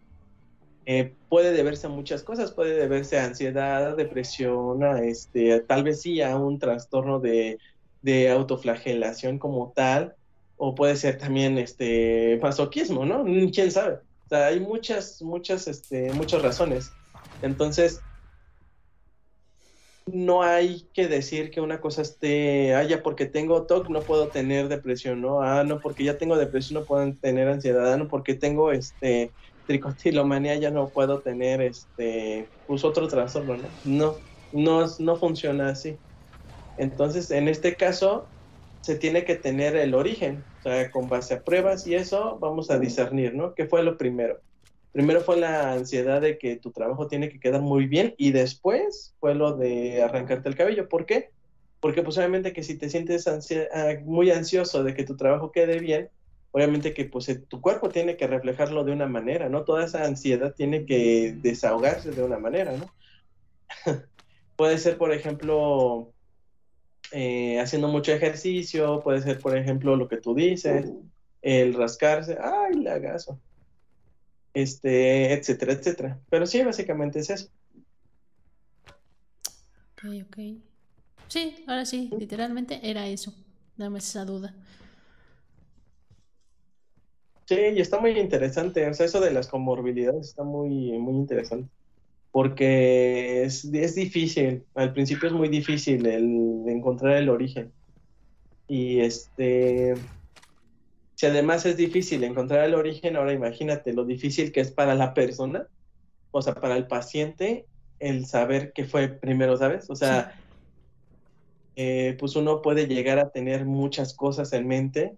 eh, puede deberse a muchas cosas, puede deberse a ansiedad, depresión, a este, tal vez sí a un trastorno de, de autoflagelación como tal, o puede ser también este masoquismo, ¿no? ¿Quién sabe? O sea, hay muchas, muchas, este, muchas razones. Entonces, no hay que decir que una cosa esté, ah, ya porque tengo TOC no puedo tener depresión, ¿no? Ah, no, porque ya tengo depresión no puedo tener ansiedad, ah, no, porque tengo este tricotilomanía ya no puedo tener este, pues otro trastorno, ¿no? No, no, no funciona así. Entonces, en este caso, se tiene que tener el origen, o sea, con base a pruebas y eso vamos a discernir, ¿no? ¿Qué fue lo primero? Primero fue la ansiedad de que tu trabajo tiene que quedar muy bien y después fue lo de arrancarte el cabello. ¿Por qué? Porque pues obviamente que si te sientes ah, muy ansioso de que tu trabajo quede bien, obviamente que pues tu cuerpo tiene que reflejarlo de una manera, ¿no? Toda esa ansiedad tiene que desahogarse de una manera, ¿no? *laughs* puede ser, por ejemplo, eh, haciendo mucho ejercicio, puede ser, por ejemplo, lo que tú dices, el rascarse, ay, lagazo, este, etcétera, etcétera. Pero sí, básicamente es eso. Ok, ok. Sí, ahora sí, literalmente era eso. Dame esa duda. Sí, y está muy interesante. O sea, eso de las comorbilidades está muy, muy interesante. Porque es, es difícil. Al principio es muy difícil el encontrar el origen. Y este si además es difícil encontrar el origen, ahora imagínate lo difícil que es para la persona, o sea, para el paciente, el saber qué fue primero, ¿sabes? O sea, eh, pues uno puede llegar a tener muchas cosas en mente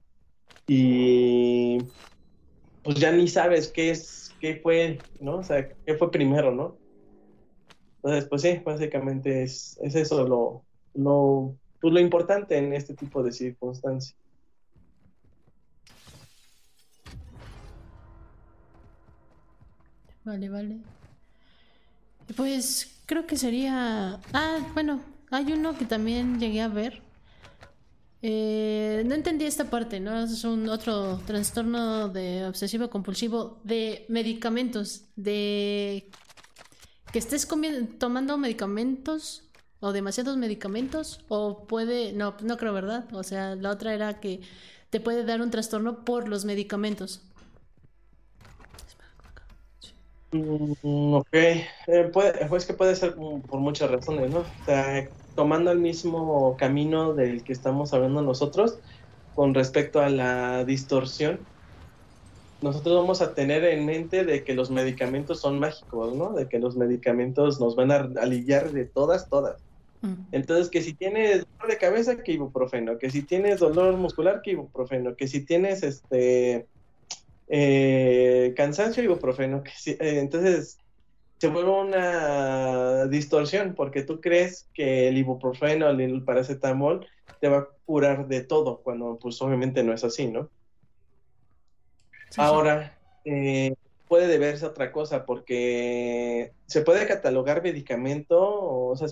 y pues ya ni sabes qué es, qué fue, ¿no? O sea, qué fue primero, ¿no? Entonces, pues sí, básicamente es, es eso lo, lo, pues lo importante en este tipo de circunstancias. Vale, vale. Pues creo que sería... Ah, bueno, hay uno que también llegué a ver. Eh, no entendí esta parte, ¿no? Es un otro trastorno de obsesivo compulsivo de medicamentos, de que estés tomando medicamentos o demasiados medicamentos o puede, no, no creo, ¿verdad? O sea, la otra era que te puede dar un trastorno por los medicamentos. Mm, ok, eh, puede, pues que puede ser por muchas razones, ¿no? O sea, tomando el mismo camino del que estamos hablando nosotros con respecto a la distorsión, nosotros vamos a tener en mente de que los medicamentos son mágicos, ¿no? De que los medicamentos nos van a aliviar de todas, todas. Mm. Entonces, que si tienes dolor de cabeza, que ibuprofeno, que si tienes dolor muscular, que ibuprofeno, que si tienes este eh, cansancio ibuprofeno. Que eh, entonces se vuelve una distorsión porque tú crees que el ibuprofeno, el paracetamol te va a curar de todo, cuando pues obviamente no es así, ¿no? Ahora, eh, puede deberse a otra cosa porque se puede catalogar medicamento, o sea,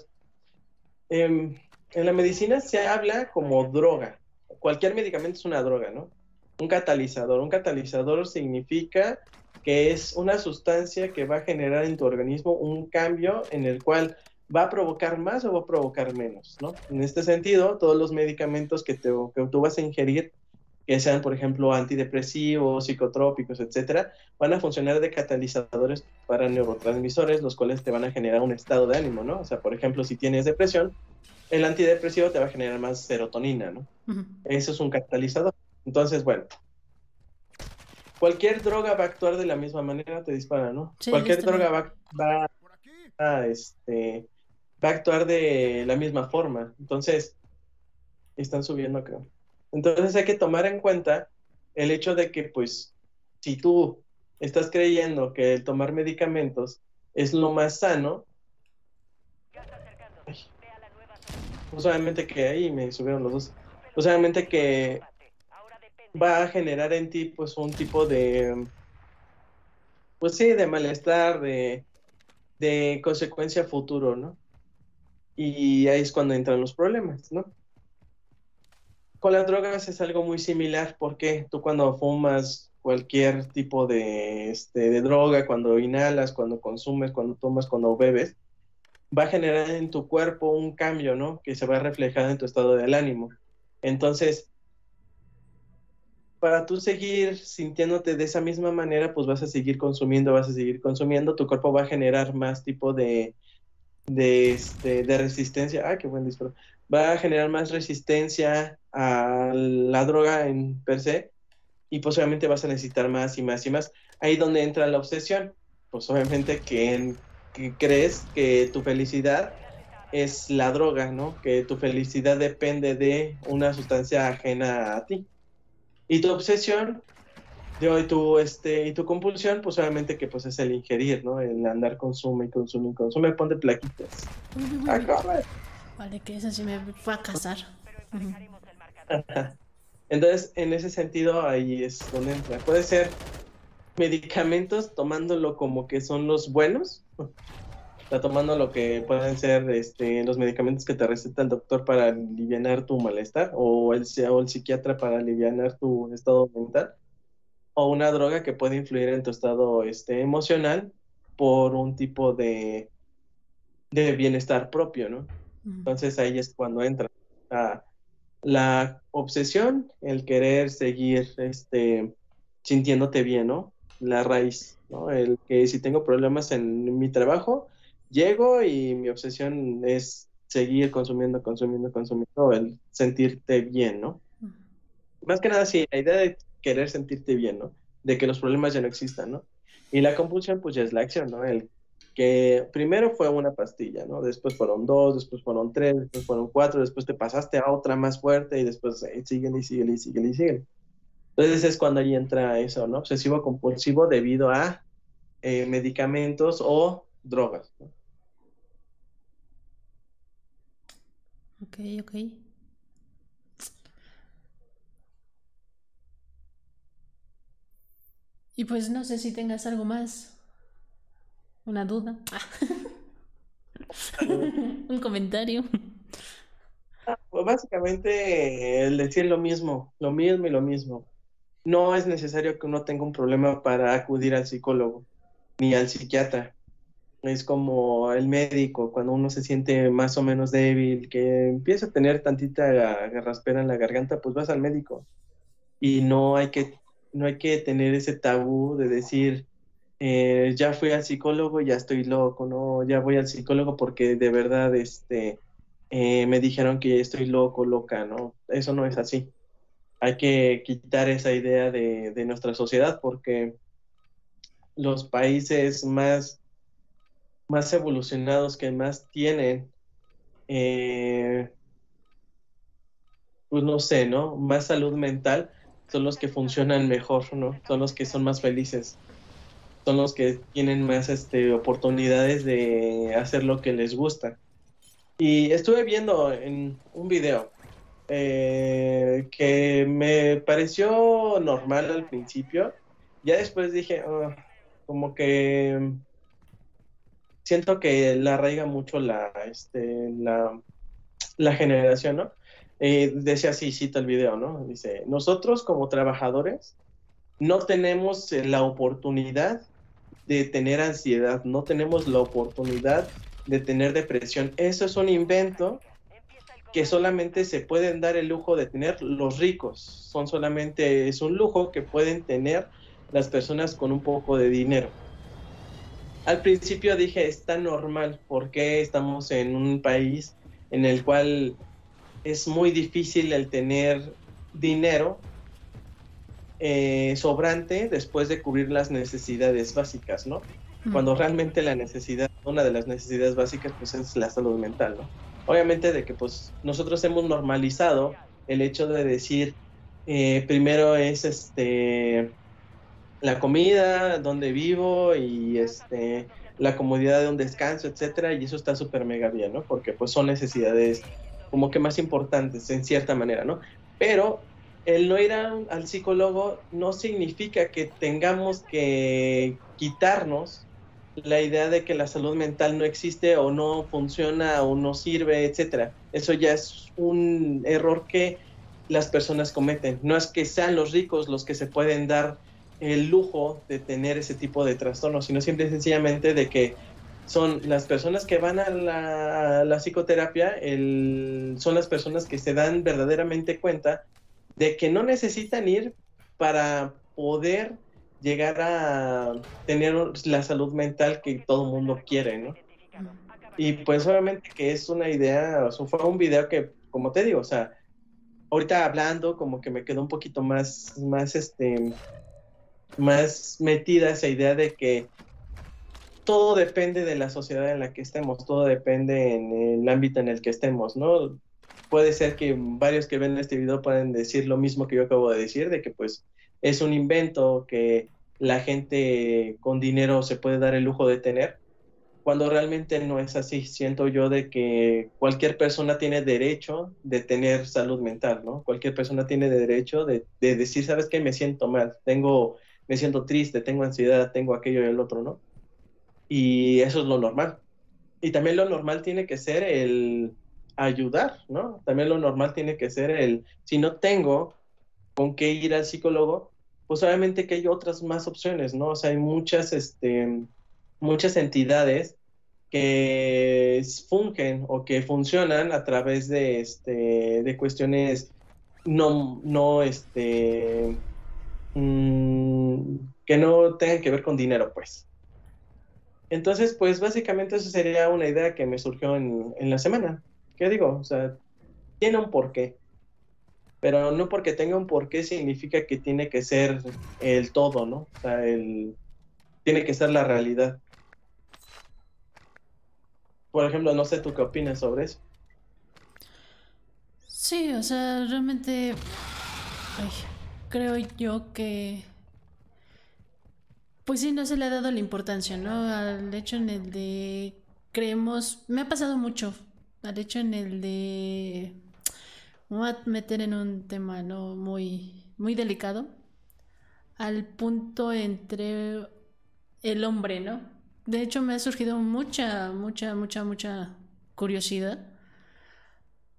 em, en la medicina se habla como droga. Cualquier medicamento es una droga, ¿no? un catalizador. Un catalizador significa que es una sustancia que va a generar en tu organismo un cambio en el cual va a provocar más o va a provocar menos, ¿no? En este sentido, todos los medicamentos que, te, que tú vas a ingerir, que sean, por ejemplo, antidepresivos, psicotrópicos, etcétera, van a funcionar de catalizadores para neurotransmisores, los cuales te van a generar un estado de ánimo, ¿no? O sea, por ejemplo, si tienes depresión, el antidepresivo te va a generar más serotonina, ¿no? Eso es un catalizador. Entonces, bueno, cualquier droga va a actuar de la misma manera, te dispara, ¿no? cualquier droga va, va, a, este, va a actuar de la misma forma. Entonces, están subiendo, creo. Entonces hay que tomar en cuenta el hecho de que, pues, si tú estás creyendo que el tomar medicamentos es lo más sano, pues obviamente que ahí me subieron los dos. Pues obviamente que va a generar en ti pues un tipo de, pues sí, de malestar, de, de consecuencia futuro, ¿no? Y ahí es cuando entran los problemas, ¿no? Con las drogas es algo muy similar porque tú cuando fumas cualquier tipo de, este, de droga, cuando inhalas, cuando consumes, cuando tomas, cuando bebes, va a generar en tu cuerpo un cambio, ¿no? Que se va a reflejar en tu estado del ánimo. Entonces, para tú seguir sintiéndote de esa misma manera, pues vas a seguir consumiendo, vas a seguir consumiendo, tu cuerpo va a generar más tipo de, de, este, de resistencia. Ah, qué buen disparo. Va a generar más resistencia a la droga en per se y posiblemente vas a necesitar más y más y más. Ahí donde entra la obsesión. Pues obviamente que, que crees que tu felicidad es la droga, ¿no? Que tu felicidad depende de una sustancia ajena a ti. Y tu obsesión y tu, este, y tu compulsión, pues obviamente que pues es el ingerir, ¿no? El andar consume y consume y consume, ponte plaquitas. Vale, que eso sí me fue a casar. Entonces, en ese sentido, ahí es donde entra. Puede ser medicamentos tomándolo como que son los buenos, está tomando lo que pueden ser este, los medicamentos que te receta el doctor para aliviar tu malestar o el, o el psiquiatra para aliviar tu estado mental o una droga que puede influir en tu estado este, emocional por un tipo de, de bienestar propio, ¿no? Entonces ahí es cuando entra la obsesión, el querer seguir este, sintiéndote bien, ¿no? La raíz, ¿no? El que si tengo problemas en mi trabajo, llego y mi obsesión es seguir consumiendo, consumiendo, consumiendo, el sentirte bien, ¿no? Más que nada, sí, la idea de querer sentirte bien, ¿no? De que los problemas ya no existan, ¿no? Y la compulsión, pues ya es la acción, ¿no? El que primero fue una pastilla, ¿no? Después fueron dos, después fueron tres, después fueron cuatro, después te pasaste a otra más fuerte y después eh, siguen y siguen y siguen y siguen. Entonces es cuando ahí entra eso, ¿no? Obsesivo compulsivo debido a eh, medicamentos o drogas, ¿no? Ok, ok. Y pues no sé si tengas algo más. Una duda. *laughs* Un comentario. Pues básicamente el decir lo mismo, lo mismo y lo mismo. No es necesario que uno tenga un problema para acudir al psicólogo ni al psiquiatra es como el médico, cuando uno se siente más o menos débil, que empieza a tener tantita garraspera en la garganta, pues vas al médico. Y no hay que, no hay que tener ese tabú de decir, eh, ya fui al psicólogo ya estoy loco, no, ya voy al psicólogo porque de verdad este, eh, me dijeron que estoy loco, loca, ¿no? Eso no es así. Hay que quitar esa idea de, de nuestra sociedad porque los países más más evolucionados, que más tienen, eh, pues no sé, ¿no? Más salud mental, son los que funcionan mejor, ¿no? Son los que son más felices, son los que tienen más este, oportunidades de hacer lo que les gusta. Y estuve viendo en un video eh, que me pareció normal al principio, ya después dije, ah, como que siento que la arraiga mucho la, este, la, la generación, ¿no? Eh, decía así, cita el video, ¿no? Dice, nosotros como trabajadores no tenemos eh, la oportunidad de tener ansiedad, no tenemos la oportunidad de tener depresión. Eso es un invento que solamente se pueden dar el lujo de tener los ricos. Son solamente, es un lujo que pueden tener las personas con un poco de dinero al principio dije, está normal, porque estamos en un país en el cual es muy difícil el tener dinero eh, sobrante después de cubrir las necesidades básicas, ¿no? Cuando realmente la necesidad, una de las necesidades básicas, pues es la salud mental, ¿no? Obviamente de que pues nosotros hemos normalizado el hecho de decir, eh, primero es este la comida, donde vivo y este la comodidad de un descanso, etcétera, y eso está súper mega bien, ¿no? Porque pues son necesidades como que más importantes en cierta manera, ¿no? Pero el no ir al psicólogo no significa que tengamos que quitarnos la idea de que la salud mental no existe o no funciona o no sirve, etcétera. Eso ya es un error que las personas cometen. No es que sean los ricos los que se pueden dar el lujo de tener ese tipo de trastornos, sino simple y sencillamente de que son las personas que van a la, psicoterapia, el, son las personas que se dan verdaderamente cuenta de que no necesitan ir para poder llegar a tener la salud mental que todo el mundo quiere, ¿no? Y pues obviamente que es una idea, o fue un video que, como te digo, o sea, ahorita hablando como que me quedó un poquito más, más, este, más metida esa idea de que todo depende de la sociedad en la que estemos, todo depende en el ámbito en el que estemos, ¿no? Puede ser que varios que ven este video pueden decir lo mismo que yo acabo de decir, de que pues es un invento que la gente con dinero se puede dar el lujo de tener, cuando realmente no es así. Siento yo de que cualquier persona tiene derecho de tener salud mental, ¿no? Cualquier persona tiene derecho de, de decir, ¿sabes qué? Me siento mal, tengo, me siento triste, tengo ansiedad, tengo aquello y el otro, ¿no? Y eso es lo normal. Y también lo normal tiene que ser el ayudar, ¿no? También lo normal tiene que ser el, si no tengo con qué ir al psicólogo, pues obviamente que hay otras más opciones, ¿no? O sea, hay muchas, este, muchas entidades que fungen o que funcionan a través de, este, de cuestiones no, no, este, que no tengan que ver con dinero, pues. Entonces, pues básicamente eso sería una idea que me surgió en, en la semana. ¿Qué digo? O sea, tiene un porqué. Pero no porque tenga un porqué significa que tiene que ser el todo, ¿no? O sea, el, tiene que ser la realidad. Por ejemplo, no sé tú qué opinas sobre eso. Sí, o sea, realmente creo yo que pues sí, no se le ha dado la importancia, ¿no? Al hecho en el de creemos, me ha pasado mucho, al hecho en el de me a meter en un tema no muy muy delicado al punto entre el hombre, ¿no? De hecho, me ha surgido mucha, mucha, mucha, mucha curiosidad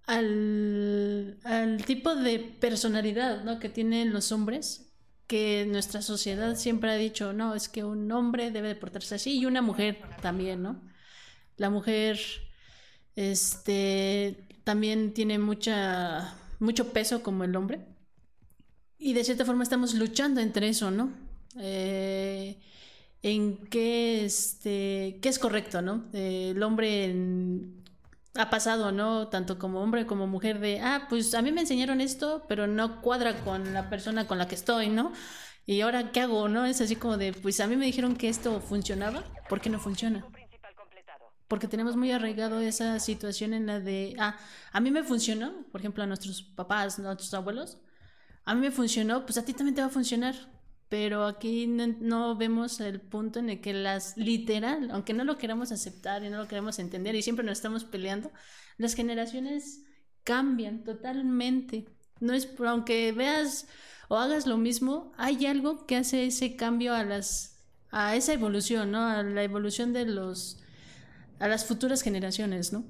al, al tipo de personalidad ¿no? que tienen los hombres, que nuestra sociedad siempre ha dicho, no, es que un hombre debe de portarse así y una mujer también, ¿no? La mujer este, también tiene mucha, mucho peso como el hombre. Y de cierta forma estamos luchando entre eso, ¿no? Eh, en qué, este, qué es correcto, ¿no? el hombre ha pasado, ¿no? Tanto como hombre como mujer de, ah, pues a mí me enseñaron esto, pero no cuadra con la persona con la que estoy, ¿no? Y ahora, ¿qué hago, no? Es así como de, pues a mí me dijeron que esto funcionaba, ¿por qué no funciona? Porque tenemos muy arraigado esa situación en la de, ah, a mí me funcionó, por ejemplo, a nuestros papás, a nuestros abuelos, a mí me funcionó, pues a ti también te va a funcionar pero aquí no, vemos el punto en el que las literal, aunque no lo queramos aceptar y no lo queremos entender y siempre nos estamos peleando, las generaciones cambian totalmente. No es aunque veas o hagas lo mismo, hay algo que hace ese cambio a las a esa evolución, ¿no? A la evolución de los a las futuras generaciones, ¿no?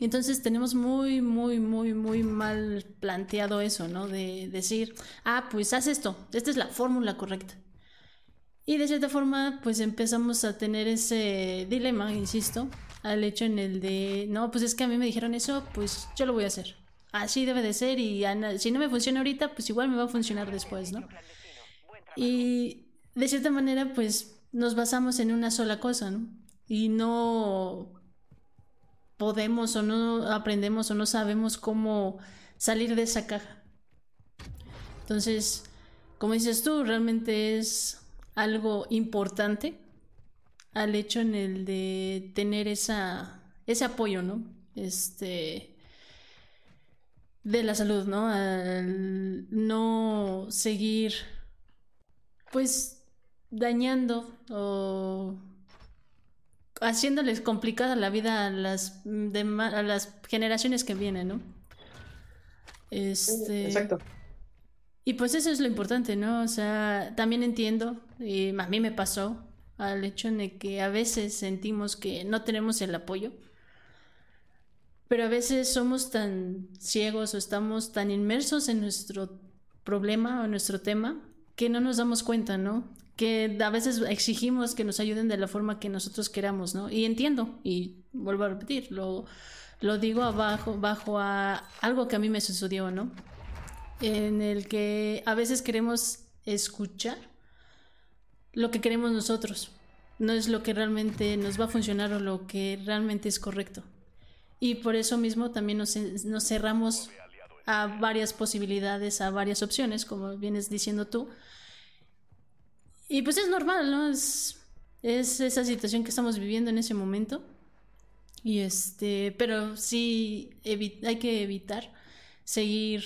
Entonces tenemos muy, muy, muy, muy mal planteado eso, ¿no? De decir, ah, pues haz esto, esta es la fórmula correcta. Y de cierta forma, pues empezamos a tener ese dilema, insisto, al hecho en el de, no, pues es que a mí me dijeron eso, pues yo lo voy a hacer. Así debe de ser y si no me funciona ahorita, pues igual me va a funcionar después, ¿no? Y de cierta manera, pues nos basamos en una sola cosa, ¿no? Y no podemos o no aprendemos o no sabemos cómo salir de esa caja. Entonces, como dices tú, realmente es algo importante al hecho en el de tener esa, ese apoyo, ¿no? Este de la salud, ¿no? Al no seguir pues dañando o haciéndoles complicada la vida a las, a las generaciones que vienen, ¿no? Este... Exacto. Y pues eso es lo importante, ¿no? O sea, también entiendo, y a mí me pasó, al hecho de que a veces sentimos que no tenemos el apoyo, pero a veces somos tan ciegos o estamos tan inmersos en nuestro problema o nuestro tema que no nos damos cuenta, ¿no? Que a veces exigimos que nos ayuden de la forma que nosotros queramos, ¿no? Y entiendo, y vuelvo a repetir, lo, lo digo abajo, bajo a algo que a mí me sucedió, ¿no? En el que a veces queremos escuchar lo que queremos nosotros, no es lo que realmente nos va a funcionar o lo que realmente es correcto. Y por eso mismo también nos, nos cerramos a varias posibilidades, a varias opciones, como vienes diciendo tú. Y pues es normal, ¿no? Es, es esa situación que estamos viviendo en ese momento. Y este, pero sí hay que evitar seguir,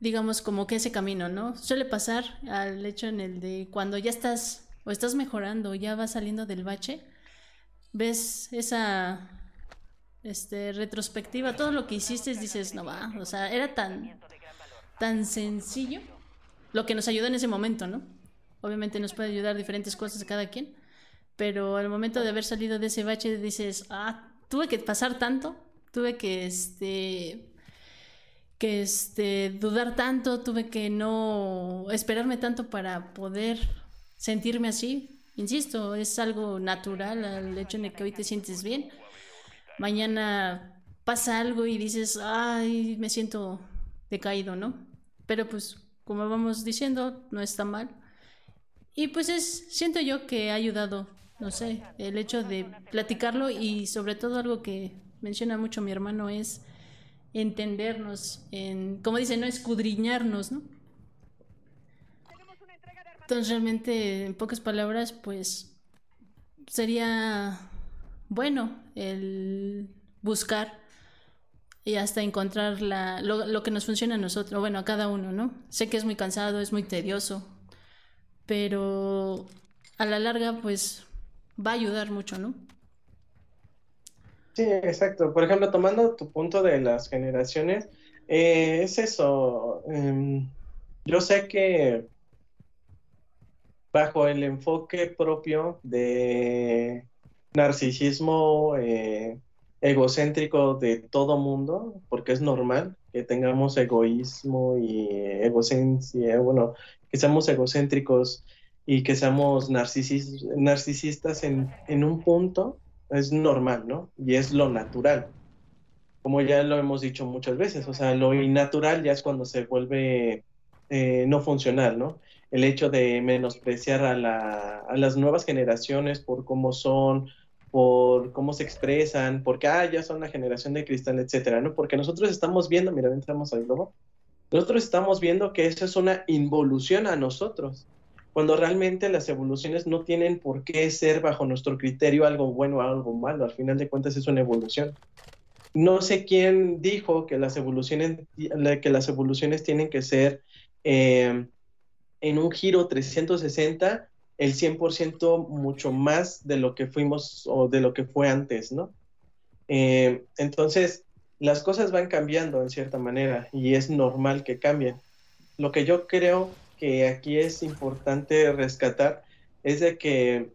digamos, como que ese camino, ¿no? Suele pasar al hecho en el de cuando ya estás o estás mejorando, ya vas saliendo del bache, ves esa este, retrospectiva, todo lo que hiciste, dices, no va, o sea, era tan, tan sencillo lo que nos ayudó en ese momento, ¿no? Obviamente nos puede ayudar diferentes cosas a cada quien, pero al momento de haber salido de ese bache dices, ah, tuve que pasar tanto, tuve que, este, que, este, dudar tanto, tuve que no esperarme tanto para poder sentirme así. Insisto, es algo natural al hecho de que hoy te sientes bien. Mañana pasa algo y dices, ay, me siento decaído, ¿no? Pero pues, como vamos diciendo, no está mal. Y pues es, siento yo que ha ayudado, no sé, el hecho de platicarlo y sobre todo algo que menciona mucho mi hermano es entendernos, en, como dice, no escudriñarnos, ¿no? Entonces realmente, en pocas palabras, pues sería bueno el buscar y hasta encontrar la, lo, que nos funciona a nosotros, bueno, a cada uno, ¿no? Sé que es muy cansado, es muy tedioso, pero a la larga, pues va a ayudar mucho, ¿no? Sí, exacto. Por ejemplo, tomando tu punto de las generaciones, eh, es eso. Em, yo sé que bajo el enfoque propio de narcisismo eh, egocéntrico de todo mundo, porque es normal que tengamos egoísmo y egocentria, bueno, que seamos egocéntricos y que seamos narcisistas en, en un punto, es normal, ¿no? Y es lo natural como ya lo hemos dicho muchas veces, o sea, lo innatural ya es cuando se vuelve eh, no funcional, ¿no? el hecho de menospreciar a, la, a las nuevas generaciones por cómo son, por cómo se expresan, porque ah, ya son la generación de cristal, etcétera, ¿no? Porque nosotros estamos viendo, mira, entramos al globo, nosotros estamos viendo que eso es una involución a nosotros, cuando realmente las evoluciones no tienen por qué ser bajo nuestro criterio algo bueno o algo malo, al final de cuentas es una evolución. No sé quién dijo que las evoluciones, que las evoluciones tienen que ser eh, en un giro 360 el 100% mucho más de lo que fuimos o de lo que fue antes, ¿no? Eh, entonces, las cosas van cambiando en cierta manera y es normal que cambien. Lo que yo creo que aquí es importante rescatar es de que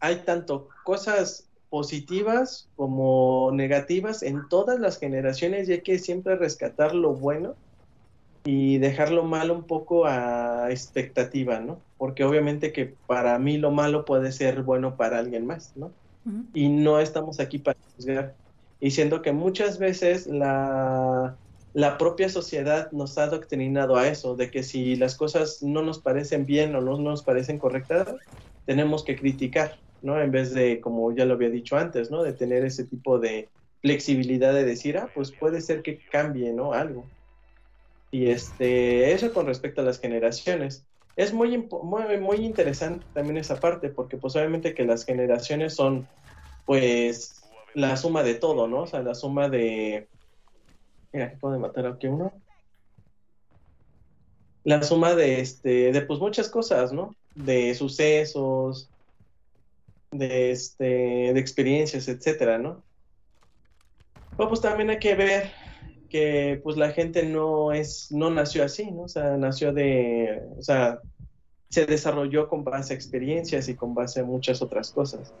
hay tanto cosas positivas como negativas en todas las generaciones y hay que siempre rescatar lo bueno y dejarlo malo un poco a expectativa, ¿no? Porque obviamente que para mí lo malo puede ser bueno para alguien más, ¿no? Y no estamos aquí para juzgar. Y siendo que muchas veces la, la propia sociedad nos ha adoctrinado a eso, de que si las cosas no nos parecen bien o no nos parecen correctas, tenemos que criticar, ¿no? En vez de, como ya lo había dicho antes, ¿no? De tener ese tipo de flexibilidad de decir, ah, pues puede ser que cambie, ¿no? Algo. Y este, eso con respecto a las generaciones. Es muy, muy, muy interesante también esa parte, porque pues obviamente que las generaciones son pues la suma de todo, ¿no? O sea, la suma de... Mira, aquí puede matar aquí uno. La suma de, este, de pues muchas cosas, ¿no? De sucesos, de, este, de experiencias, etcétera, ¿no? pues también hay que ver que pues la gente no es, no nació así, ¿no? O sea, nació de, o sea, se desarrolló con base a experiencias y con base a muchas otras cosas.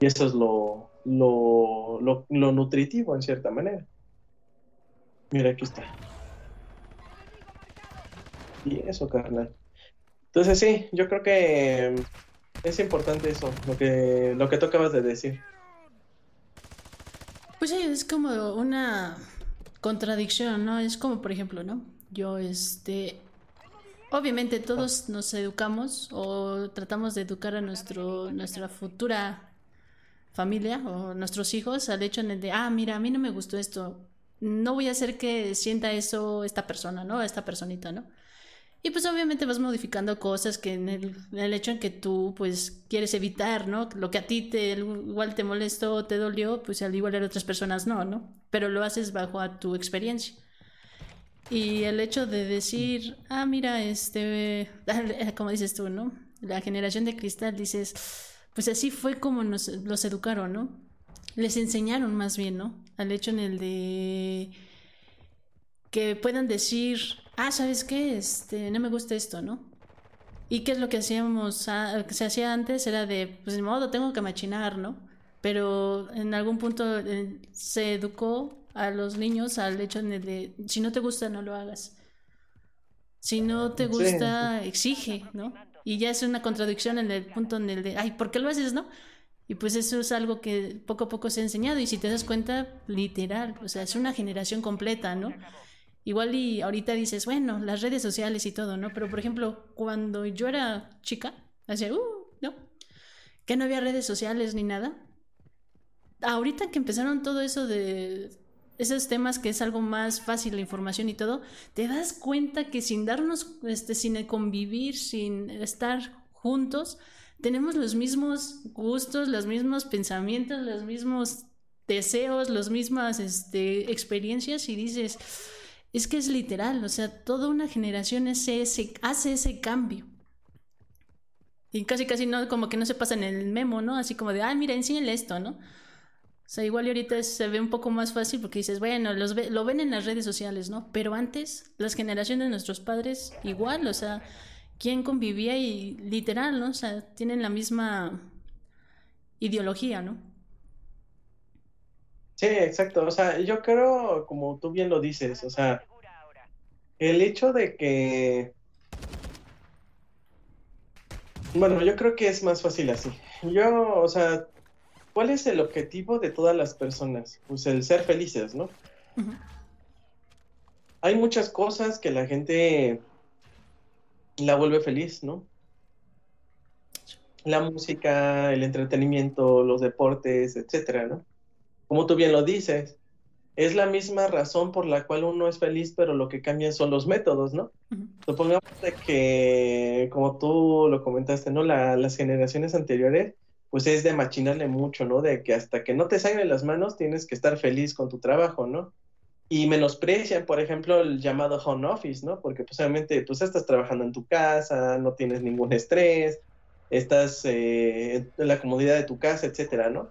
Y eso es lo, lo, lo, nutritivo en cierta manera. Mira, aquí está. Y eso, carnal. Entonces sí, yo creo que es importante eso, lo que, lo que tú acabas de decir. Pues sí, es como una contradicción, ¿no? Es como, por ejemplo, ¿no? Yo, este, obviamente todos nos educamos o tratamos de educar a nuestro, nuestra futura familia o nuestros hijos al hecho de, ah, mira, a mí no me gustó esto, no voy a hacer que sienta eso esta persona, ¿no? Esta personita, ¿no? Y pues obviamente vas modificando cosas que en el, hecho en que tú pues quieres evitar, ¿no? Lo que a ti te igual te molestó te dolió, pues al igual a otras personas no, ¿no? Pero lo haces bajo a tu experiencia. Y el hecho de decir, ah, mira, este, *laughs* como dices tú, ¿no? La generación de cristal, dices, pues así fue como nos los educaron, ¿no? Les enseñaron más bien, ¿no? Al hecho en el de que puedan decir, ah, ¿sabes qué? Este, no me gusta esto, ¿no? ¿Y qué es lo que hacíamos, que se hacía antes? Era de, pues de modo, tengo que machinar, ¿no? Pero en algún punto eh, se educó a los niños al hecho de, si no te gusta, no lo hagas. Si no te gusta, exige, ¿no? Y ya es una contradicción en el punto en el de, ay, ¿por qué lo haces, no? Y pues eso es algo que poco a poco se ha enseñado y si te das cuenta, literal, o sea, es una generación completa, ¿no? Igual y ahorita dices, bueno, las redes sociales y todo, ¿no? Pero por ejemplo, cuando yo era chica, hacía, uh, ¿no? Que no había redes sociales ni nada. Ahorita que empezaron todo eso de esos temas que es algo más fácil la información y todo, te das cuenta que sin darnos, este, sin convivir, sin estar juntos, tenemos los mismos gustos, los mismos pensamientos, los mismos deseos, las mismas este, experiencias y dices, es que es literal, o sea, toda una generación hace ese, hace ese cambio. Y casi, casi no, como que no se pasa en el memo, ¿no? Así como de, ah, mira, enséñale esto, ¿no? O sea, igual y ahorita se ve un poco más fácil porque dices, bueno, los lo ven en las redes sociales, ¿no? Pero antes, las generaciones de nuestros padres, igual, o sea, ¿quién convivía y literal, ¿no? O sea, tienen la misma ideología, ¿no? Sí, exacto. O sea, yo creo, como tú bien lo dices, o sea, el hecho de que... Bueno, yo creo que es más fácil así. Yo, o sea, ¿cuál es el objetivo de todas las personas? Pues el ser felices, ¿no? Hay muchas cosas que la gente la vuelve feliz, ¿no? La música, el entretenimiento, los deportes, etcétera, ¿no? como tú bien lo dices, es la misma razón por la cual uno es feliz, pero lo que cambian son los métodos, ¿no? Supongamos que, como tú lo comentaste, ¿no? las generaciones anteriores, pues es de machinarle mucho, ¿no? De que hasta que no te salgan las manos tienes que estar feliz con tu trabajo, ¿no? Y menosprecian, por ejemplo, el llamado home office, ¿no? Porque pues obviamente pues estás trabajando en tu casa, no tienes ningún estrés, estás eh, en la comodidad de tu casa, etcétera, ¿no?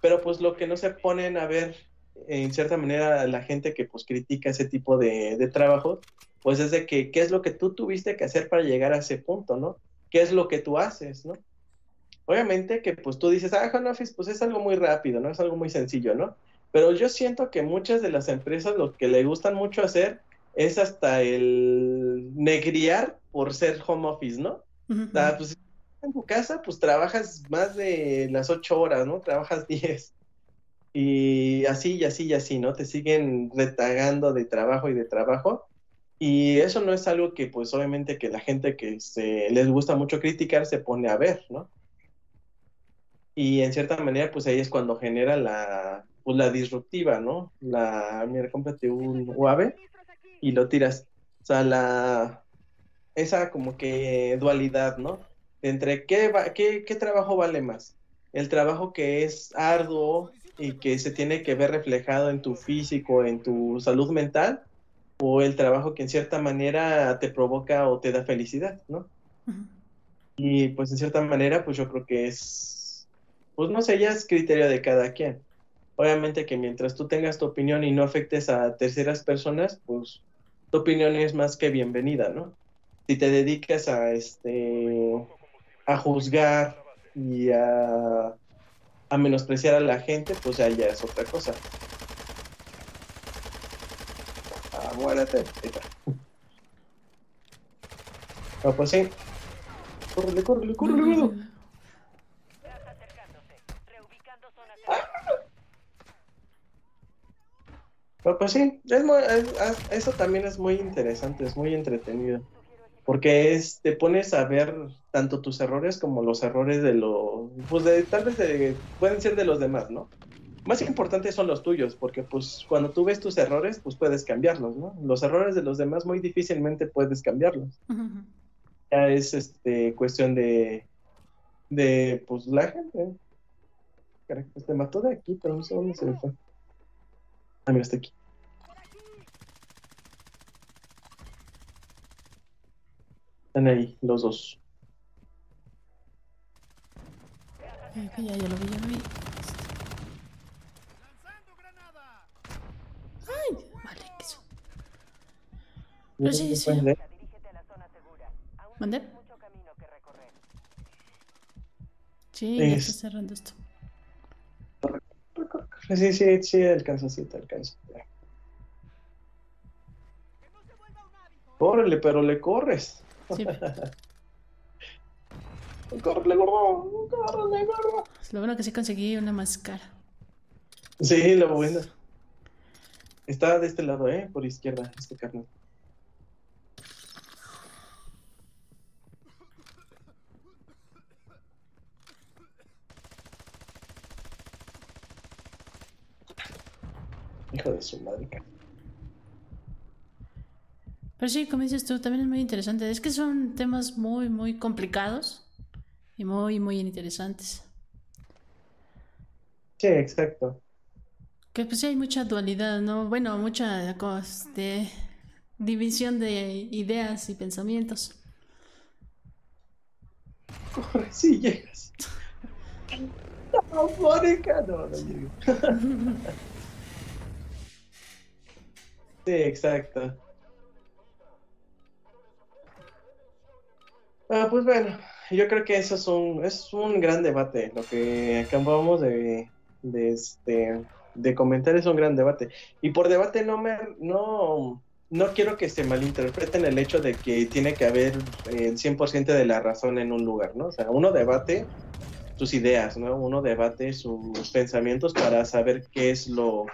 pero pues lo que no se ponen a ver en cierta manera la gente que pues critica ese tipo de, de trabajo, pues es de que qué es lo que tú tuviste que hacer para llegar a ese punto, ¿no? ¿Qué es lo que tú haces, ¿no? Obviamente que pues tú dices, ah, home office, pues es algo muy rápido, ¿no? Es algo muy sencillo, ¿no? Pero yo siento que muchas de las empresas lo que le gustan mucho hacer es hasta el negriar por ser home office, ¿no? pues en tu casa, pues trabajas más de las ocho horas, ¿no? Trabajas *laughs* diez. Y así, y así, y así, ¿no? Te siguen retagando de trabajo y de trabajo. Y eso no es algo que, pues, obviamente, que la gente que se, les gusta mucho criticar se pone a ver, ¿no? Y en cierta manera, pues ahí es cuando genera la, pues, la disruptiva, ¿no? La, mira, cómprate un UAVE y lo tiras. O sea, la, esa como que dualidad, ¿no? entre qué, qué, qué trabajo vale más. El trabajo que es arduo y que se tiene que ver reflejado en tu físico, en tu salud mental, o el trabajo que en cierta manera te provoca o te da felicidad, ¿no? Y pues en cierta manera, pues yo creo que es, pues no sé, ya es criterio de cada quien. Obviamente que mientras tú tengas tu opinión y no afectes a terceras personas, pues tu opinión es más que bienvenida, ¿no? Si te dedicas a este a juzgar y a, a menospreciar a la gente, pues ya, ya es otra cosa. Ah, muérete. *laughs* No, pues sí. Córrele, córrele, córrele. Pero pues sí, eso también es muy interesante, es muy entretenido. Porque es, te pones a ver tanto tus errores como los errores de los, pues de, tal vez de, pueden ser de los demás, ¿no? Más importantes son los tuyos, porque pues cuando tú ves tus errores, pues puedes cambiarlos, ¿no? Los errores de los demás muy difícilmente puedes cambiarlos. Ya es este cuestión de, de pues la gente. Pues te mató de aquí, pero no sé dónde se me fue. Ah, mira, está aquí. Están ahí, los dos. Eh, ya, ya lo vi, ya lo vi. Ay, vale, que eso. Pero sí, sí. ¿Mandé? Sí, ya está cerrando esto. Sí, sí, sí, alcanza, sí, te alcanza. Córrele, pero le corres. Sí. *laughs* córrele, gordo, córrele, gordo. Lo bueno que sí conseguí una máscara. Sí, lo bueno. Está de este lado, ¿eh? Por izquierda, este carnal. Hijo de su madre. Pero sí, como dices tú, también es muy interesante. Es que son temas muy, muy complicados y muy, muy interesantes. Sí, exacto. Que pues sí hay mucha dualidad, ¿no? Bueno, mucha de división de ideas y pensamientos. Corre, sí llegas. *laughs* No, no, no *laughs* Sí, exacto. Ah, pues bueno, yo creo que eso es un, es un gran debate. Lo que acabamos de, de, este, de comentar es un gran debate. Y por debate no me no, no quiero que se malinterpreten el hecho de que tiene que haber el 100% de la razón en un lugar, ¿no? O sea, uno debate sus ideas, ¿no? Uno debate sus pensamientos para saber qué es lo,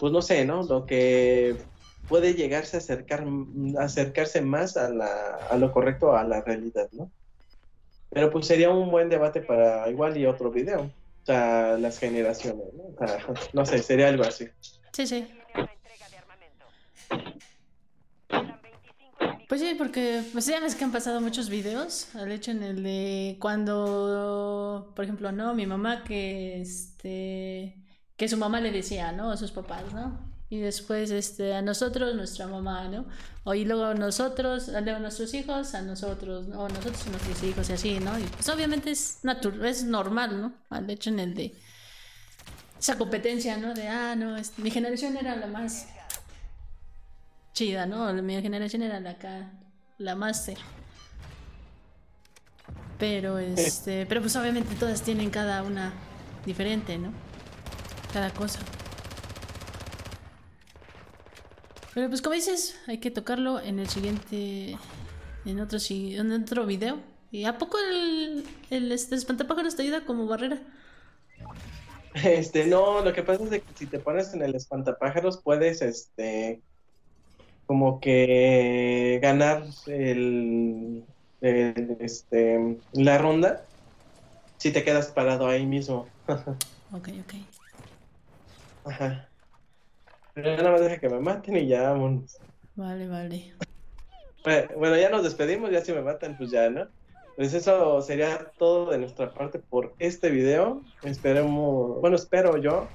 pues no sé, ¿no? Lo que puede llegarse a acercar, acercarse más a, la, a lo correcto, a la realidad, ¿no? Pero pues sería un buen debate para igual y otro video. O sea, las generaciones, ¿no? *laughs* no sé, sería algo así. Sí, sí. Pues sí, porque pues ya ves que han pasado muchos videos, al hecho en el de cuando, por ejemplo, no, mi mamá que este que su mamá le decía, ¿no? A sus papás, ¿no? Y después este, a nosotros, nuestra mamá, ¿no? O y luego a nosotros, a nuestros hijos, a nosotros, o nosotros a nuestros hijos y así, ¿no? Y pues obviamente es, es normal, ¿no? Al hecho en el de esa competencia, ¿no? De, ah, no, mi generación era la más chida, ¿no? Mi generación era la acá, la máster. Pero, este, pero pues obviamente todas tienen cada una diferente, ¿no? Cada cosa. Pero pues como dices, hay que tocarlo en el siguiente, en otro, en otro video. ¿Y a poco el, el este, espantapájaros te ayuda como barrera? Este, no, lo que pasa es que si te pones en el espantapájaros puedes, este, como que ganar el, el este, la ronda si te quedas parado ahí mismo. *laughs* ok, ok. Ajá. Pero nada más deja que me maten y ya vámonos. Vale, vale. Bueno, ya nos despedimos, ya si me matan, pues ya, ¿no? Pues eso sería todo de nuestra parte por este video. Esperemos, bueno, espero yo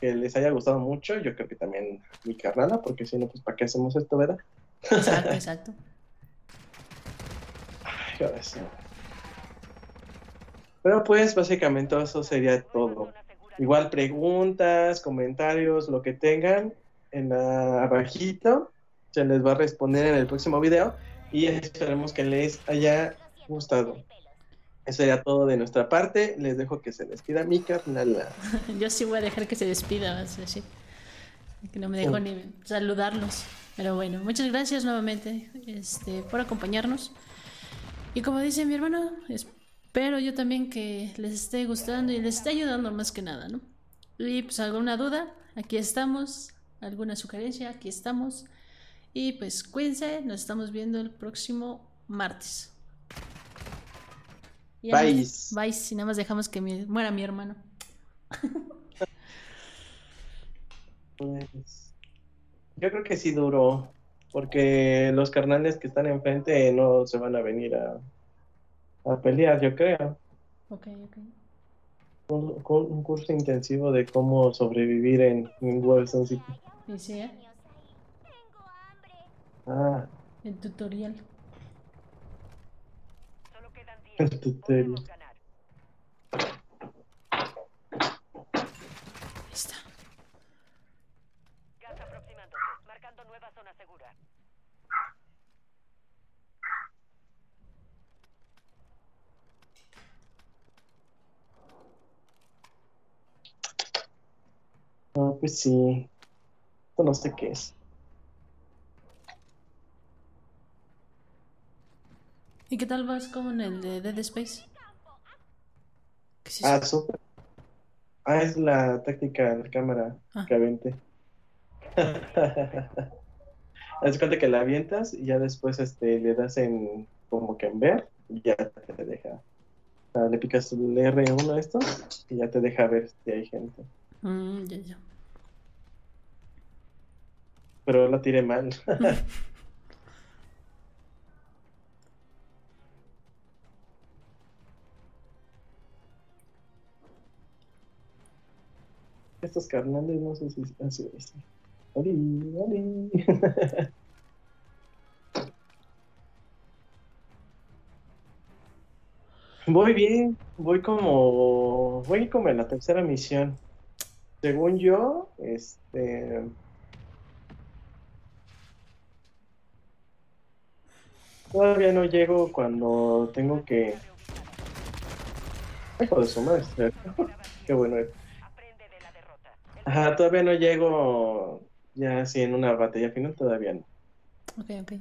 que les haya gustado mucho. Yo creo que también mi carnala, porque si no, pues ¿para qué hacemos esto, verdad? Exacto, *laughs* exacto. Ay, ahora sí. Pero pues básicamente eso sería todo. Igual preguntas, comentarios, lo que tengan en la abajito, se les va a responder en el próximo video y esperemos que les haya gustado. Eso sería todo de nuestra parte. Les dejo que se despida mi carnal. *laughs* Yo sí voy a dejar que se despida, vas a decir. Que no me dejo ni saludarlos. Pero bueno, muchas gracias nuevamente este, por acompañarnos. Y como dice mi hermano, espero yo también que les esté gustando y les esté ayudando más que nada, ¿no? Y pues alguna duda, aquí estamos. Alguna sugerencia, aquí estamos. Y pues cuídense, nos estamos viendo el próximo martes. Bye. Bye, si nada más dejamos que muera mi hermano. Pues, yo creo que sí duró, porque los carnales que están enfrente no se van a venir a, a pelear, yo creo. Ok, ok. Un, un, curso intensivo de cómo sobrevivir en, en Wilson City. Sí, ¿eh? Ah. El tutorial. El tutorial. está. Gas aproximándose, marcando nueva zona segura. Ah, pues sí. no sé qué es. ¿Y qué tal vas con el de Dead Space? ah, súper. Ah, es la técnica de la cámara ah. que aviente. *laughs* Haz cuenta que la avientas y ya después este, le das en como que en ver y ya te deja. le picas el R1 a esto y ya te deja ver si hay gente. Mm, ya, ya. Pero la tiré mal. *laughs* Estos carnales no sé si así es. ¡Oli! ¡Oli! *laughs* Voy bien, voy como voy como en la tercera misión. Según yo, este Todavía no llego cuando tengo que. Hijo de su madre. *laughs* Qué bueno es. Ajá, todavía no llego ya así en una batalla final, todavía no. Ok, ok.